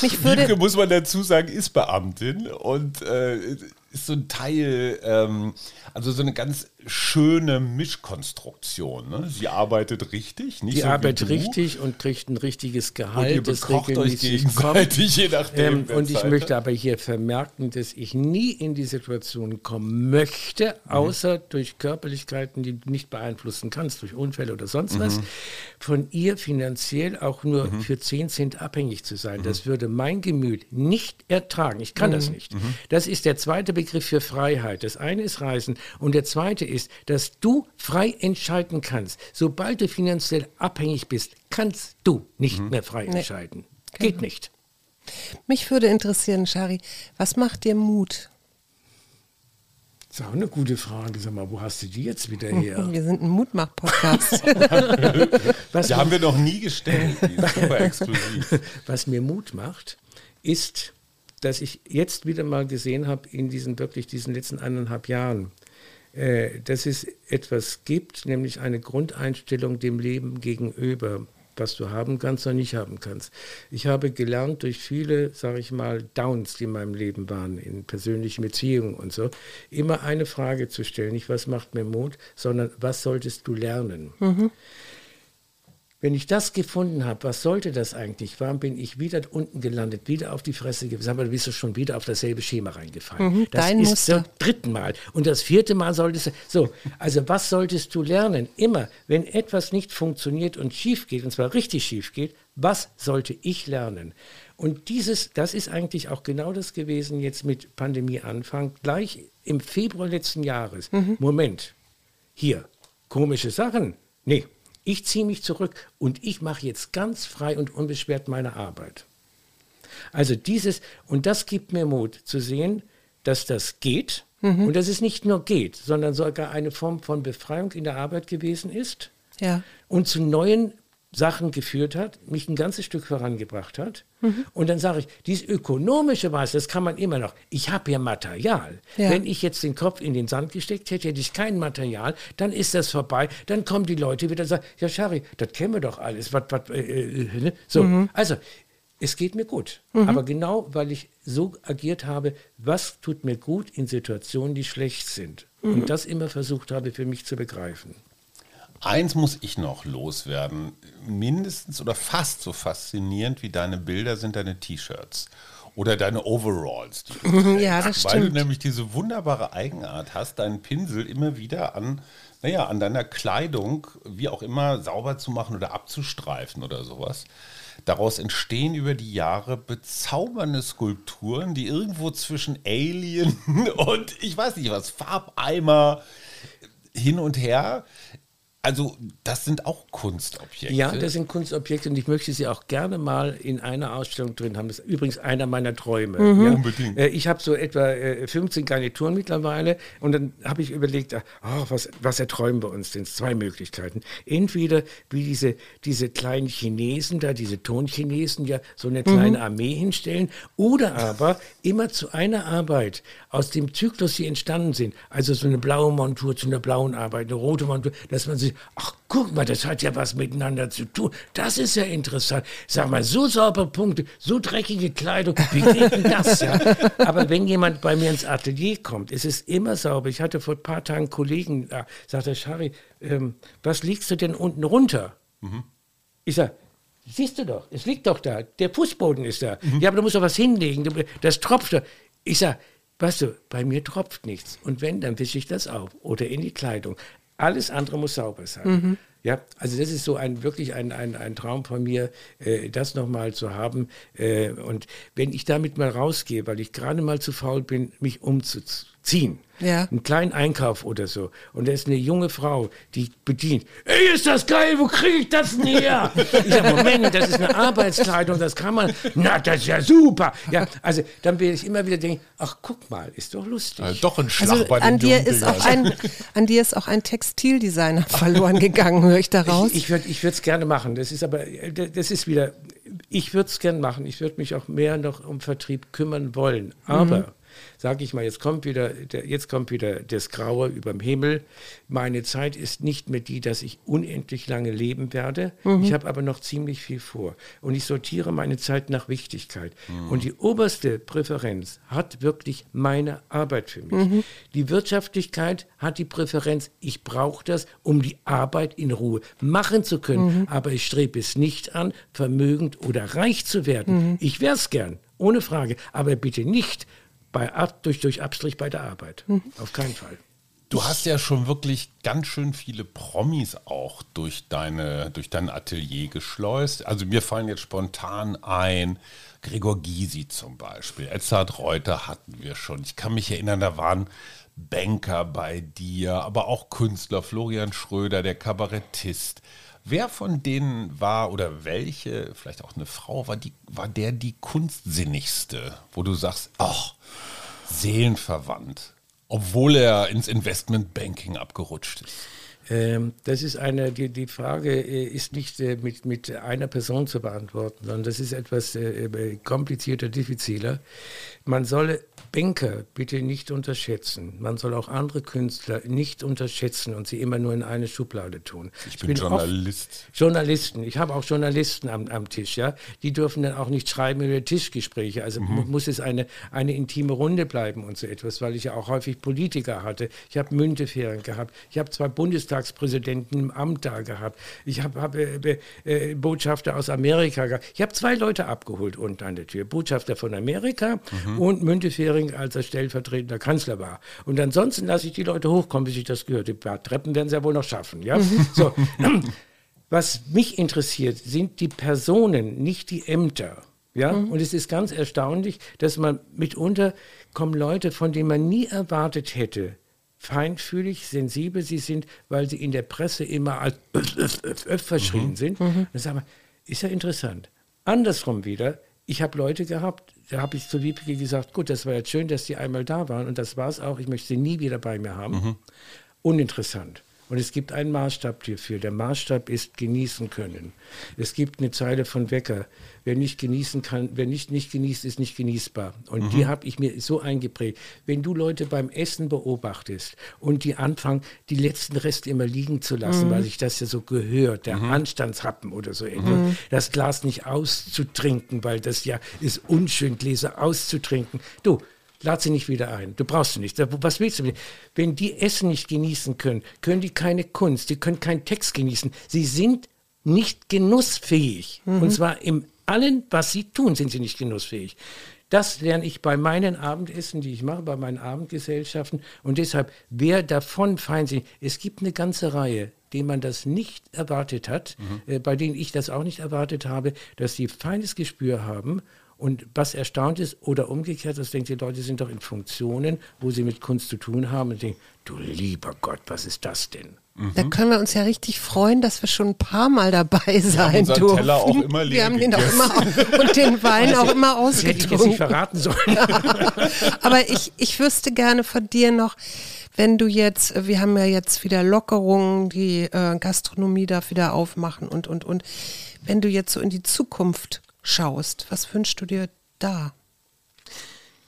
Mich würde, Wiebke, muss man dazu sagen, ist Beamtin und äh, ist so ein Teil, ähm, also so eine ganz schöne Mischkonstruktion. Ne? Sie arbeitet richtig, nicht Die so arbeitet richtig und kriegt ein richtiges Und ihr Gehalt, das euch regelmäßig kommt. gegenseitig, je nachdem. Ähm, und ich Zeit möchte aber hier vermerken, dass ich nie in die Situation kommen möchte, Mhm. außer durch Körperlichkeiten, die du nicht beeinflussen kannst, durch Unfälle oder sonst was, Mhm. von ihr finanziell auch nur für 10 Cent abhängig zu Mhm. sein. Das würde mein Gemüt nicht ertragen. Ich kann das nicht. Mhm. Das ist der zweite Begriff für Freiheit. Das eine ist Reisen und der zweite ist, dass du frei entscheiden kannst. Sobald du finanziell abhängig bist, kannst du nicht Mhm. mehr frei entscheiden. Geht nicht. mich würde interessieren, Shari, was macht dir Mut? Das ist auch eine gute Frage. Sag mal, wo hast du die jetzt wieder her? *laughs* Wir sind ein Mutmach-Podcast. *laughs* Was, Die haben wir noch nie gestellt. Die ist super *laughs* exklusiv. was mir Mut macht, ist, dass ich jetzt wieder mal gesehen habe in diesen wirklich diesen letzten eineinhalb Jahren, dass es etwas gibt, nämlich eine Grundeinstellung dem Leben gegenüber, was du haben kannst oder nicht haben kannst. Ich habe gelernt durch viele, sage ich mal, Downs, die in meinem Leben waren, in persönlichen Beziehungen und so, immer eine Frage zu stellen, nicht was macht mir Mut, sondern was solltest du lernen? Wenn ich das gefunden habe, was sollte das eigentlich? Warum bin ich wieder unten gelandet, wieder auf die Fresse gewesen? Aber du bist schon wieder auf dasselbe Schema reingefallen. Mhm, das ist Muster. zum dritten Mal. Und das vierte Mal solltest du. So, also was solltest du lernen? Immer, wenn etwas nicht funktioniert und schief geht, und zwar richtig schief geht, was sollte ich lernen? Und dieses, das ist eigentlich auch genau das gewesen jetzt mit Pandemieanfang, gleich im Februar letzten Jahres. Moment, hier, komische Sachen. Nee, ich ziehe mich zurück und ich mache jetzt ganz frei und unbeschwert meine Arbeit. Also dieses, und das gibt mir Mut zu sehen, dass das geht und dass es nicht nur geht, sondern sogar eine Form von Befreiung in der Arbeit gewesen ist ja. und zu neuen Sachen geführt hat, mich ein ganzes Stück vorangebracht hat. Und dann sage ich, dieses ökonomische was, das kann man immer noch. Ich habe ja Material. Ja. Wenn ich jetzt den Kopf in den Sand gesteckt hätte, hätte ich kein Material, dann ist das vorbei. Dann kommen die Leute wieder und sagen, ja, Schari, das kennen wir doch alles. Was, was, äh, äh, ne? So, also, es geht mir gut. Aber genau, weil ich so agiert habe, was tut mir gut in Situationen, die schlecht sind. Und das immer versucht habe, für mich zu begreifen. Eins muss ich noch loswerden. Mindestens oder fast so faszinierend wie deine Bilder sind deine T-Shirts oder deine Overalls. *laughs* Ja, das Weil du stimmt. nämlich diese wunderbare Eigenart hast, deinen Pinsel immer wieder an, naja, an deiner Kleidung, wie auch immer, sauber zu machen oder abzustreifen oder sowas. Daraus entstehen über die Jahre bezaubernde Skulpturen, die irgendwo zwischen Alien *laughs* und ich weiß nicht was, Farbeimer hin und her. Also, das sind auch Kunstobjekte. Ja, das sind Kunstobjekte und ich möchte sie auch gerne mal in einer Ausstellung drin haben. Das ist übrigens einer meiner Träume. Mhm. Ja. Unbedingt. Äh, Ich habe so etwa äh, 15 Garnituren mittlerweile und dann habe ich überlegt, ah, oh, was, was erträumen wir uns denn? Zwei Möglichkeiten. Entweder wie diese, diese kleinen Chinesen da, diese Tonchinesen ja so eine kleine Armee hinstellen oder aber immer zu einer Arbeit aus dem Zyklus, die entstanden sind, also so eine blaue Montur zu einer blauen Arbeit, eine rote Montur, dass man sich, ach guck mal, das hat ja was miteinander zu tun. Das ist ja interessant. Sag mal, so saubere Punkte, so dreckige Kleidung, wie geht denn das? Ja? *laughs* Aber wenn jemand bei mir ins Atelier kommt, es ist immer sauber. Ich hatte vor ein paar Tagen einen Kollegen da, sagte, Schari, ähm, was liegst du denn unten runter? Ich sag, siehst du doch, es liegt doch da, der Fußboden ist da. Ja, aber du musst doch was hinlegen, das tropft. doch. Ich sag, weißt du, bei mir tropft nichts. Und wenn, dann wische ich das auf oder in die Kleidung. Alles andere muss sauber sein. Ja, also das ist so ein wirklich ein, ein, ein Traum von mir, äh, das nochmal zu haben. Äh, und wenn ich damit mal rausgehe, weil ich gerade mal zu faul bin, mich umzuziehen, Ja. einen kleinen Einkauf oder so, und da ist eine junge Frau, die bedient, ey, ist das geil, wo kriege ich das denn her? ich sage, Moment, das ist eine Arbeitskleidung, das kann man, na, das ist ja super. Ja, also dann werde ich immer wieder denken, ach, guck mal, ist doch lustig. Also doch ein Schlag Also bei den an dir, ist auch ein, an dir ist auch ein Textildesigner *laughs* verloren gegangen, höre ich daraus. Ich, ich würde es gerne machen. Das ist aber, äh, das ist wieder, ich würde es gerne machen. Ich würde mich auch mehr noch um Vertrieb kümmern wollen. Aber, sage ich mal, jetzt kommt, wieder, der, jetzt kommt wieder das Graue überm Himmel. Meine Zeit ist nicht mehr die, dass ich unendlich lange leben werde. Ich habe aber noch ziemlich viel vor. Und ich sortiere meine Zeit nach Wichtigkeit. Und die oberste Präferenz hat wirklich meine Arbeit für mich. Die Wirtschaftlichkeit hat die Präferenz, ich brauche das, um die Arbeit in Ruhe machen zu können. Aber ich strebe es nicht an, vermögend oder reich zu werden. Ich wäre es gern, ohne Frage. Aber bitte nicht bei, Ab- durch, durch Abstrich bei der Arbeit. Auf keinen Fall. Du hast ja schon wirklich ganz schön viele Promis auch durch, deine, durch dein Atelier geschleust. Also mir fallen jetzt spontan ein, Gregor Gysi zum Beispiel, Edzard Reuter hatten wir schon. Ich kann mich erinnern, da waren Banker bei dir, aber auch Künstler, Florian Schröder, der Kabarettist. Wer von denen war oder welche, vielleicht auch eine Frau, war, die, war der die kunstsinnigste, wo du sagst, ach, seelenverwandt, obwohl er ins Investmentbanking abgerutscht ist? Ähm, das ist eine, die, die Frage äh, ist nicht äh, mit, mit einer Person zu beantworten, sondern das ist etwas äh, komplizierter, diffiziler. Man solle Banker bitte nicht unterschätzen. Man soll auch andere Künstler nicht unterschätzen und sie immer nur in eine Schublade tun. Ich bin Journalist. Oft Journalisten. Ich habe auch Journalisten am, am Tisch, ja. Die dürfen dann auch nicht schreiben über Tischgespräche. Also mu- muss es eine, eine intime Runde bleiben und so etwas, weil ich ja auch häufig Politiker hatte. Ich habe Müntefering gehabt. Ich habe zwei Bundestagspräsidenten im Amt da gehabt. Ich habe hab, äh, äh, Botschafter aus Amerika gehabt. Ich habe zwei Leute abgeholt unten an der Tür. Botschafter von Amerika und Müntefering, als er stellvertretender Kanzler war. Und ansonsten lasse ich die Leute hochkommen, bis ich das gehört. Die paar Treppen werden sie ja wohl noch schaffen. Ja? *laughs* So. *clears throat* Was mich interessiert, sind die Personen, nicht die Ämter. Ja, und es ist ganz erstaunlich, dass man mitunter kommen Leute, von denen man nie erwartet hätte, feinfühlig, sensibel sie sind, weil sie in der Presse immer als *clears throat* verschrien sind. Dann sagen wir, ist ja interessant. Andersrum wieder, ich habe Leute gehabt, da habe ich zu Wiebke gesagt, gut, das war jetzt schön, dass die einmal da waren und das war es auch, ich möchte sie nie wieder bei mir haben. Uninteressant. Und es gibt einen Maßstab hierfür. Der Maßstab ist genießen können. Es gibt eine Zeile von Wecker. Wer nicht genießen kann, wer nicht, nicht genießt, ist nicht genießbar. Und mhm. die habe ich mir so eingeprägt. Wenn du Leute beim Essen beobachtest und die anfangen, die letzten Reste immer liegen zu lassen, mhm. weil sich das ja so gehört, der mhm. Anstandsrappen oder so etwas, mhm. das Glas nicht auszutrinken, weil das ja ist unschön, Gläser auszutrinken. Du, lad sie nicht wieder ein. Du brauchst sie nicht. Was willst du? Wenn die Essen nicht genießen können, können die keine Kunst, die können keinen Text genießen. Sie sind nicht genussfähig. Mhm. Und zwar im allen, was sie tun, sind sie nicht genussfähig. Das lerne ich bei meinen Abendessen, die ich mache, bei meinen Abendgesellschaften. Und deshalb, wer davon feindselig, es gibt eine ganze Reihe, denen man das nicht erwartet hat, mhm. äh, bei denen ich das auch nicht erwartet habe, dass sie feines Gespür haben und was erstaunt ist, oder umgekehrt, das denkt die Leute sind doch in Funktionen, wo sie mit Kunst zu tun haben und denken, du lieber Gott, was ist das denn? Mhm. Da können wir uns ja richtig freuen, dass wir schon ein paar Mal dabei sein wir durften. Teller auch immer wir haben den auch immer *laughs* und den Wein auch immer ausgetrunken. Hätte ich jetzt nicht verraten sollen. *laughs* Aber ich, ich wüsste gerne von dir noch, wenn du jetzt, wir haben ja jetzt wieder Lockerungen, die äh, Gastronomie darf wieder aufmachen und, und, und. Wenn du jetzt so in die Zukunft schaust, was wünschst du dir da?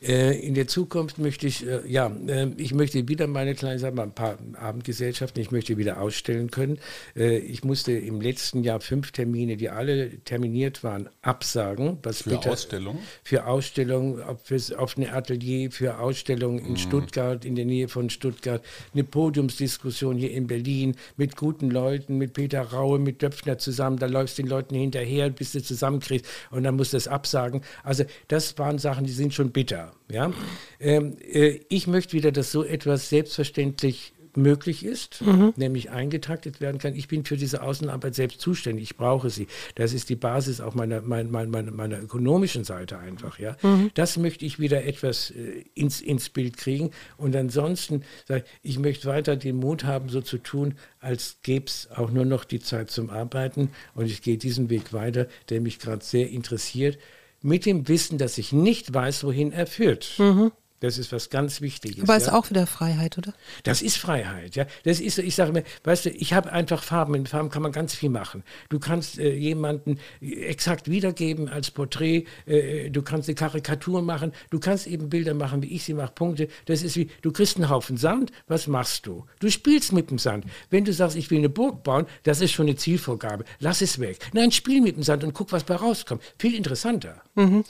Äh, in der Zukunft möchte ich, äh, ja, äh, ich möchte wieder meine kleinen, sagen wir, ein paar Abendgesellschaften, ich möchte wieder ausstellen können. ich musste im letzten Jahr fünf Termine, die alle terminiert waren, absagen. Was für bitte, Ausstellungen? Für Ausstellungen, auf, auf eine Atelier, für Ausstellungen in mhm. Stuttgart, in der Nähe von Stuttgart, eine Podiumsdiskussion hier in Berlin mit guten Leuten, mit Peter Raue, mit Döpfner zusammen. Da läufst du den Leuten hinterher, bis du zusammenkriegst und dann musst du es absagen. Also das waren Sachen, die sind schon bitter. Ja? Ähm, äh, ich möchte wieder, dass so etwas selbstverständlich möglich ist, mhm. nämlich eingetaktet werden kann. Ich bin für diese Außenarbeit selbst zuständig. Ich brauche sie. Das ist die Basis auch meiner, meiner, meiner, meiner ökonomischen Seite einfach. Ja? Mhm. Das möchte ich wieder etwas äh, ins, ins Bild kriegen. Und ansonsten sage ich, ich möchte weiter den Mut haben, so zu tun, als gäbe es auch nur noch die Zeit zum Arbeiten. Und ich gehe diesen Weg weiter, der mich gerade sehr interessiert mit dem Wissen, dass ich nicht weiß, wohin er führt. Mhm. Das ist was ganz Wichtiges. Aber es ja. ist auch wieder Freiheit, oder? Das ist Freiheit, ja. Das ist, ich sage mir, weißt du, ich habe einfach Farben. In Farben kann man ganz viel machen. Du kannst äh, jemanden exakt wiedergeben als Porträt. Äh, du kannst eine Karikatur machen. Du kannst eben Bilder machen, wie ich sie mache. Punkte. Das ist wie, du kriegst einen Haufen Sand. Was machst du? Du spielst mit dem Sand. Wenn du sagst, ich will eine Burg bauen, das ist schon eine Zielvorgabe. Lass es weg. Nein, spiel mit dem Sand und guck, was bei rauskommt. Viel interessanter. Mhm.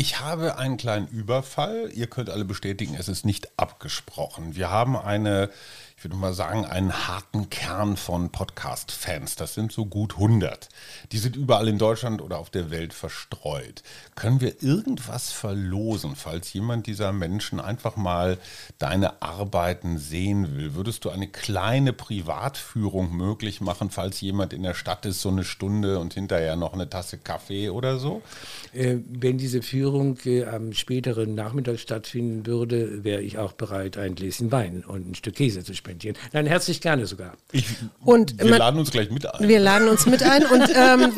Ich habe einen kleinen Überfall. Ihr könnt alle bestätigen, es ist nicht abgesprochen. Wir haben eine ich würde mal sagen, einen harten Kern von Podcast-Fans. Das sind so gut 100. Die sind überall in Deutschland oder auf der Welt verstreut. Können wir irgendwas verlosen, falls jemand dieser Menschen einfach mal deine Arbeiten sehen will? Würdest du eine kleine Privatführung möglich machen, falls jemand in der Stadt ist, so eine Stunde und hinterher noch eine Tasse Kaffee oder so? Äh, wenn diese Führung äh, am späteren Nachmittag stattfinden würde, wäre ich auch bereit, ein Gläschen Wein und ein Stück Käse zu spielen spendieren. Nein, herzlich gerne sogar. Ich, und wir man, laden uns gleich mit ein. Wir laden uns mit ein. Und, ähm,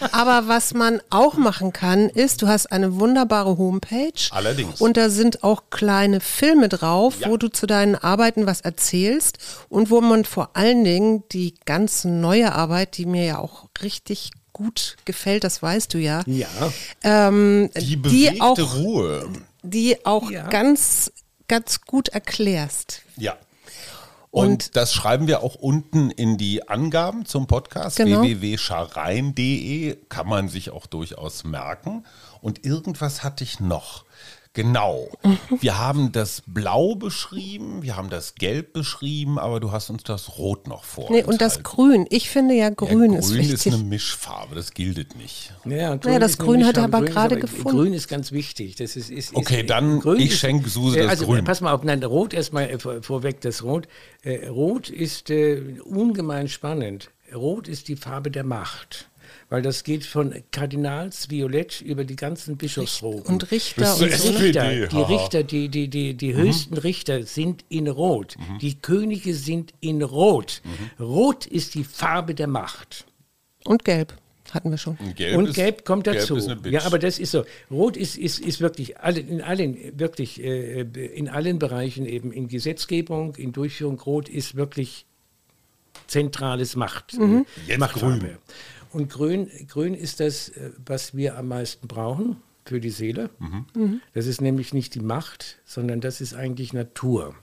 *laughs* aber was man auch machen kann, ist, du hast eine wunderbare Homepage. Allerdings. Und da sind auch kleine Filme drauf, ja. wo du zu deinen Arbeiten was erzählst und wo man vor allen Dingen die ganz neue Arbeit, die mir ja auch richtig gut gefällt, das weißt du ja. Ja. Ähm, die, die auch, Ruhe. Die auch ja. ganz, ganz gut erklärst. Ja. Und, und, das schreiben wir auch unten in die Angaben zum Podcast. Genau. www.scharein.de kann man sich auch durchaus merken. Und irgendwas hatte ich noch. Genau. Wir haben das Blau beschrieben, wir haben das Gelb beschrieben, aber du hast uns das Rot noch vor. Nee, und das Grün. Ich finde ja Grün, ja, Grün ist wichtig. Grün ist eine Mischfarbe, das gilt nicht. Ja, naja, das Grün hat er aber gerade gefunden. Grün ist ganz wichtig. Das ist, ist, okay, ist, dann Grün ich schenke Suse das also, Grün. Pass mal auf, nein, Rot erstmal äh, vorweg, das Rot. Äh, Rot ist äh, ungemein spannend. Rot ist die Farbe der Macht weil das geht von Kardinalsviolett über die ganzen Bischofsroben. Und Richter und Richter. Die Richter, die, die, die, die mhm. höchsten Richter sind in Rot. Mhm. Die Könige sind in Rot. Mhm. Rot ist die Farbe der Macht. Und Gelb hatten wir schon. Und Gelb, und Gelb ist, kommt dazu. Gelb ja, aber das ist so. Rot ist, ist, ist wirklich alle, in allen, wirklich äh, in allen Bereichen eben in Gesetzgebung, in Durchführung. Rot ist wirklich zentrales Macht. Mhm. äh, Jetzt Machtfarbe. grün. Und grün, grün ist das, äh, was wir am meisten brauchen für die Seele. Das ist nämlich nicht die Macht, sondern das ist eigentlich Natur.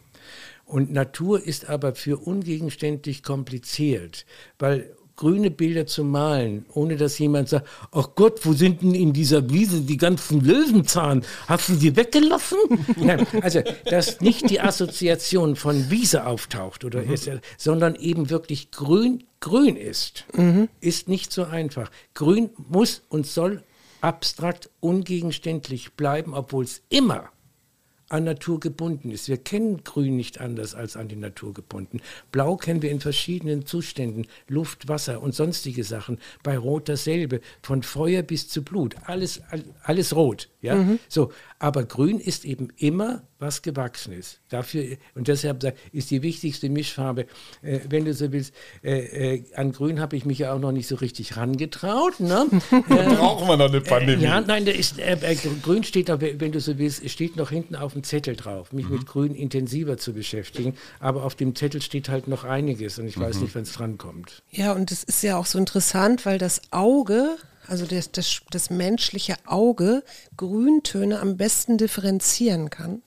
Und Natur ist aber für ungegenständlich kompliziert, weil grüne Bilder zu malen, ohne dass jemand sagt, ach Gott, wo sind denn in dieser Wiese die ganzen Löwenzahn? Hast du die weggelassen? *laughs* Nein, also, dass nicht die Assoziation von Wiese auftaucht, oder ist, sondern eben wirklich grün, grün ist, ist nicht so einfach. Grün muss und soll abstrakt ungegenständlich bleiben, obwohl es immer an Natur gebunden ist. Wir kennen Grün nicht anders als an die Natur gebunden. Blau kennen wir in verschiedenen Zuständen, Luft, Wasser und sonstige Sachen. Bei Rot dasselbe, von Feuer bis zu Blut, alles, all- alles rot. Ja? So, aber Grün ist eben immer was gewachsen ist. Dafür, und deshalb ist die wichtigste Mischfarbe, äh, wenn du so willst, äh, äh, an Grün habe ich mich ja auch noch nicht so richtig rangetraut. Ne? *laughs* äh, Brauchen wir noch eine Pandemie. ja, nein, da ist, äh, äh, grün steht da, wenn du so willst, steht noch hinten auf dem Zettel drauf, mich mit grün intensiver zu beschäftigen. Aber auf dem Zettel steht halt noch einiges und ich weiß nicht, wann es drankommt. Ja, und es ist ja auch so interessant, weil das Auge, also das, das, das menschliche Auge, Grüntöne am besten differenzieren kann.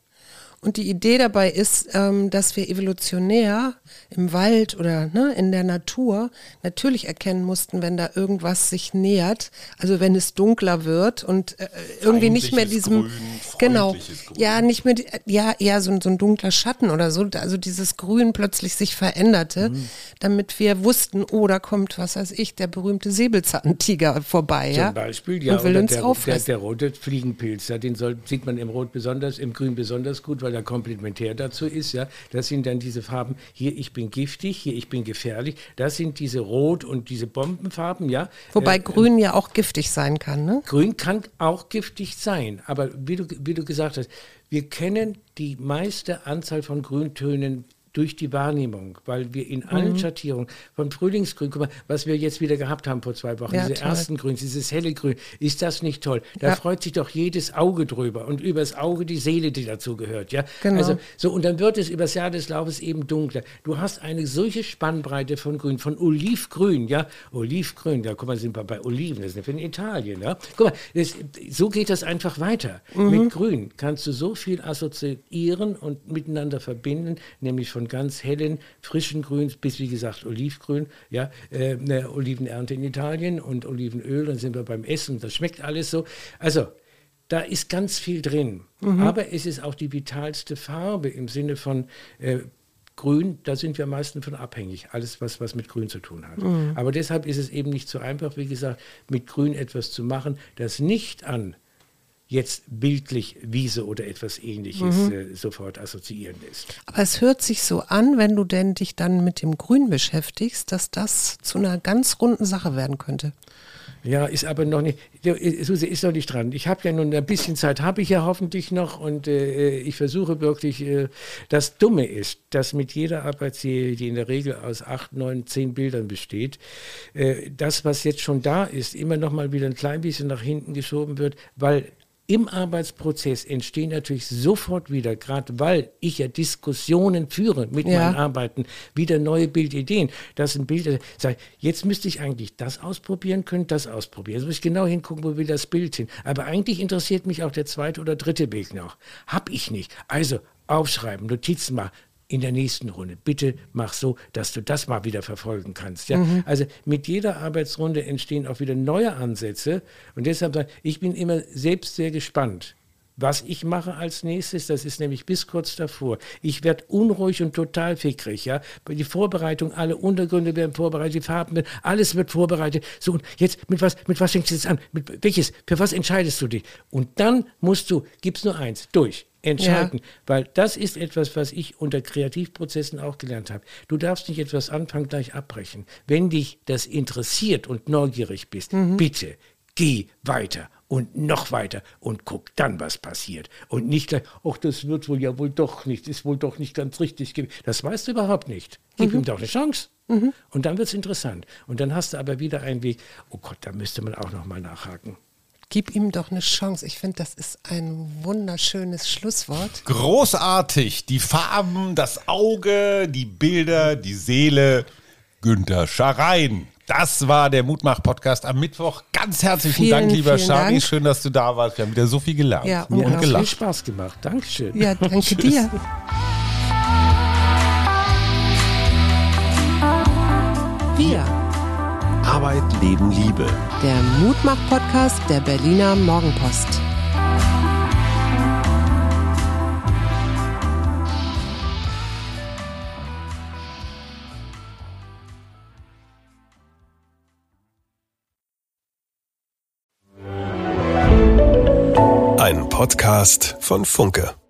Und die Idee dabei ist, ähm, dass wir evolutionär im Wald oder ne, in der Natur natürlich erkennen mussten, wenn da irgendwas sich nähert, also wenn es dunkler wird und äh, irgendwie nicht mehr diesem Grün, genau. Grün. ja nicht mehr ja eher so, ein- so ein dunkler Schatten oder so, also dieses Grün plötzlich sich veränderte, Mhm. damit wir wussten, oh da kommt was weiß ich der berühmte Säbelzahntiger vorbei, ja. Zum Beispiel, ja, und will uns der, der, der rote Fliegenpilz, ja, den soll, sieht man im Rot besonders, im Grün besonders gut, weil er komplementär dazu ist. Ja. Das sind dann diese Farben, hier ich bin giftig, hier ich bin gefährlich. Das sind diese Rot- und diese Bombenfarben, ja. Wobei Äh, Grün ja auch giftig sein kann, ne? Grün kann auch giftig sein, aber wie du, wie du gesagt hast, wir kennen die meiste Anzahl von Grüntönen durch die Wahrnehmung, weil wir in Mhm. allen Schattierungen vom Frühlingsgrün, guck mal, was wir jetzt wieder gehabt haben vor zwei Wochen, Ja, diese toll. ersten Grüns, dieses helle Grün, ist das nicht toll? Da Ja. freut sich doch jedes Auge drüber und übers Auge die Seele, die dazu gehört, ja? Genau. Also so und dann wird es übers Jahr des Laufes eben dunkler. Du hast eine solche Spannbreite von Grün, von Olivgrün, ja? Olivgrün, da guck mal, sind wir bei Oliven, das ist in Italien, ja? Guck mal, das, so geht das einfach weiter. Mit Grün kannst du so viel assoziieren und miteinander verbinden, nämlich von ganz hellen, frischen Grüns bis, wie gesagt, Olivgrün, ja? Äh, eine Olivenernte in Italien und Olivenöl, dann sind wir beim Essen, das schmeckt alles so. Also, da ist ganz viel drin. Aber es ist auch die vitalste Farbe im Sinne von äh, Grün, da sind wir am meisten von abhängig. Alles, was, was mit Grün zu tun hat. Aber deshalb ist es eben nicht so einfach, wie gesagt, mit Grün etwas zu machen, das nicht an jetzt bildlich Wiese oder etwas ähnliches äh, sofort assoziieren lässt. Aber es hört sich so an, wenn du denn dich dann mit dem Grün beschäftigst, dass das zu einer ganz runden Sache werden könnte. Ja, ist aber noch nicht, äh, Suse, ist noch nicht dran. Ich habe ja nun ein bisschen Zeit, habe ich ja hoffentlich noch und äh, ich versuche wirklich, äh, das Dumme ist, dass mit jeder Arbeitsserie, die in der Regel aus acht, neun, zehn Bildern besteht, äh, das, was jetzt schon da ist, immer noch mal wieder ein klein bisschen nach hinten geschoben wird, weil im Arbeitsprozess entstehen natürlich sofort wieder, gerade weil ich ja Diskussionen führe mit Ja. meinen Arbeiten, wieder neue Bildideen. Das sind Bilder, sag, jetzt müsste ich eigentlich das ausprobieren können, das ausprobieren. Jetzt muss ich genau hingucken, wo will das Bild hin. Aber eigentlich interessiert mich auch der zweite oder dritte Bild noch. Hab ich nicht. Also aufschreiben, Notizen machen. In der nächsten Runde. Bitte mach so, dass du das mal wieder verfolgen kannst. Ja? Also mit jeder Arbeitsrunde entstehen auch wieder neue Ansätze. Und deshalb sage ich, ich bin immer selbst sehr gespannt. Was ich mache als nächstes, das ist nämlich bis kurz davor. Ich werde unruhig und total fickrig, ja. Die Vorbereitung, alle Untergründe werden vorbereitet, die Farben, werden- alles wird vorbereitet. So, und jetzt, mit was, mit was fängst du jetzt an? Mit welches, für was entscheidest du dich? Und dann musst du, gibt's nur eins, durch. Entscheiden, weil das ist etwas, was ich unter Kreativprozessen auch gelernt habe. Du darfst nicht etwas anfangen, gleich abbrechen. Wenn dich das interessiert und neugierig bist, bitte geh weiter und noch weiter und guck dann, was passiert. Und nicht gleich, ach, das wird wohl ja wohl doch nicht, ist wohl doch nicht ganz richtig. gewesen. Das weißt du überhaupt nicht. Gib ihm doch eine Chance. Und dann wird es interessant. Und dann hast du aber wieder einen Weg, oh Gott, da müsste man auch noch mal nachhaken. Gib ihm doch eine Chance. Ich finde, das ist ein wunderschönes Schlusswort. Großartig. Die Farben, das Auge, die Bilder, die Seele. Günther Scharein. Das war der Mutmach-Podcast am Mittwoch. Ganz herzlichen Vielen, Dank, lieber Schari. Dank. Schön, dass du da warst. Wir haben wieder so viel gelernt Ja, Mir und hat viel. Spaß gemacht. Dankeschön. Ja, danke dir. Wir, Arbeit, Leben, Liebe. der Mutmach-Podcast der Berliner Morgenpost. Podcast von Funke.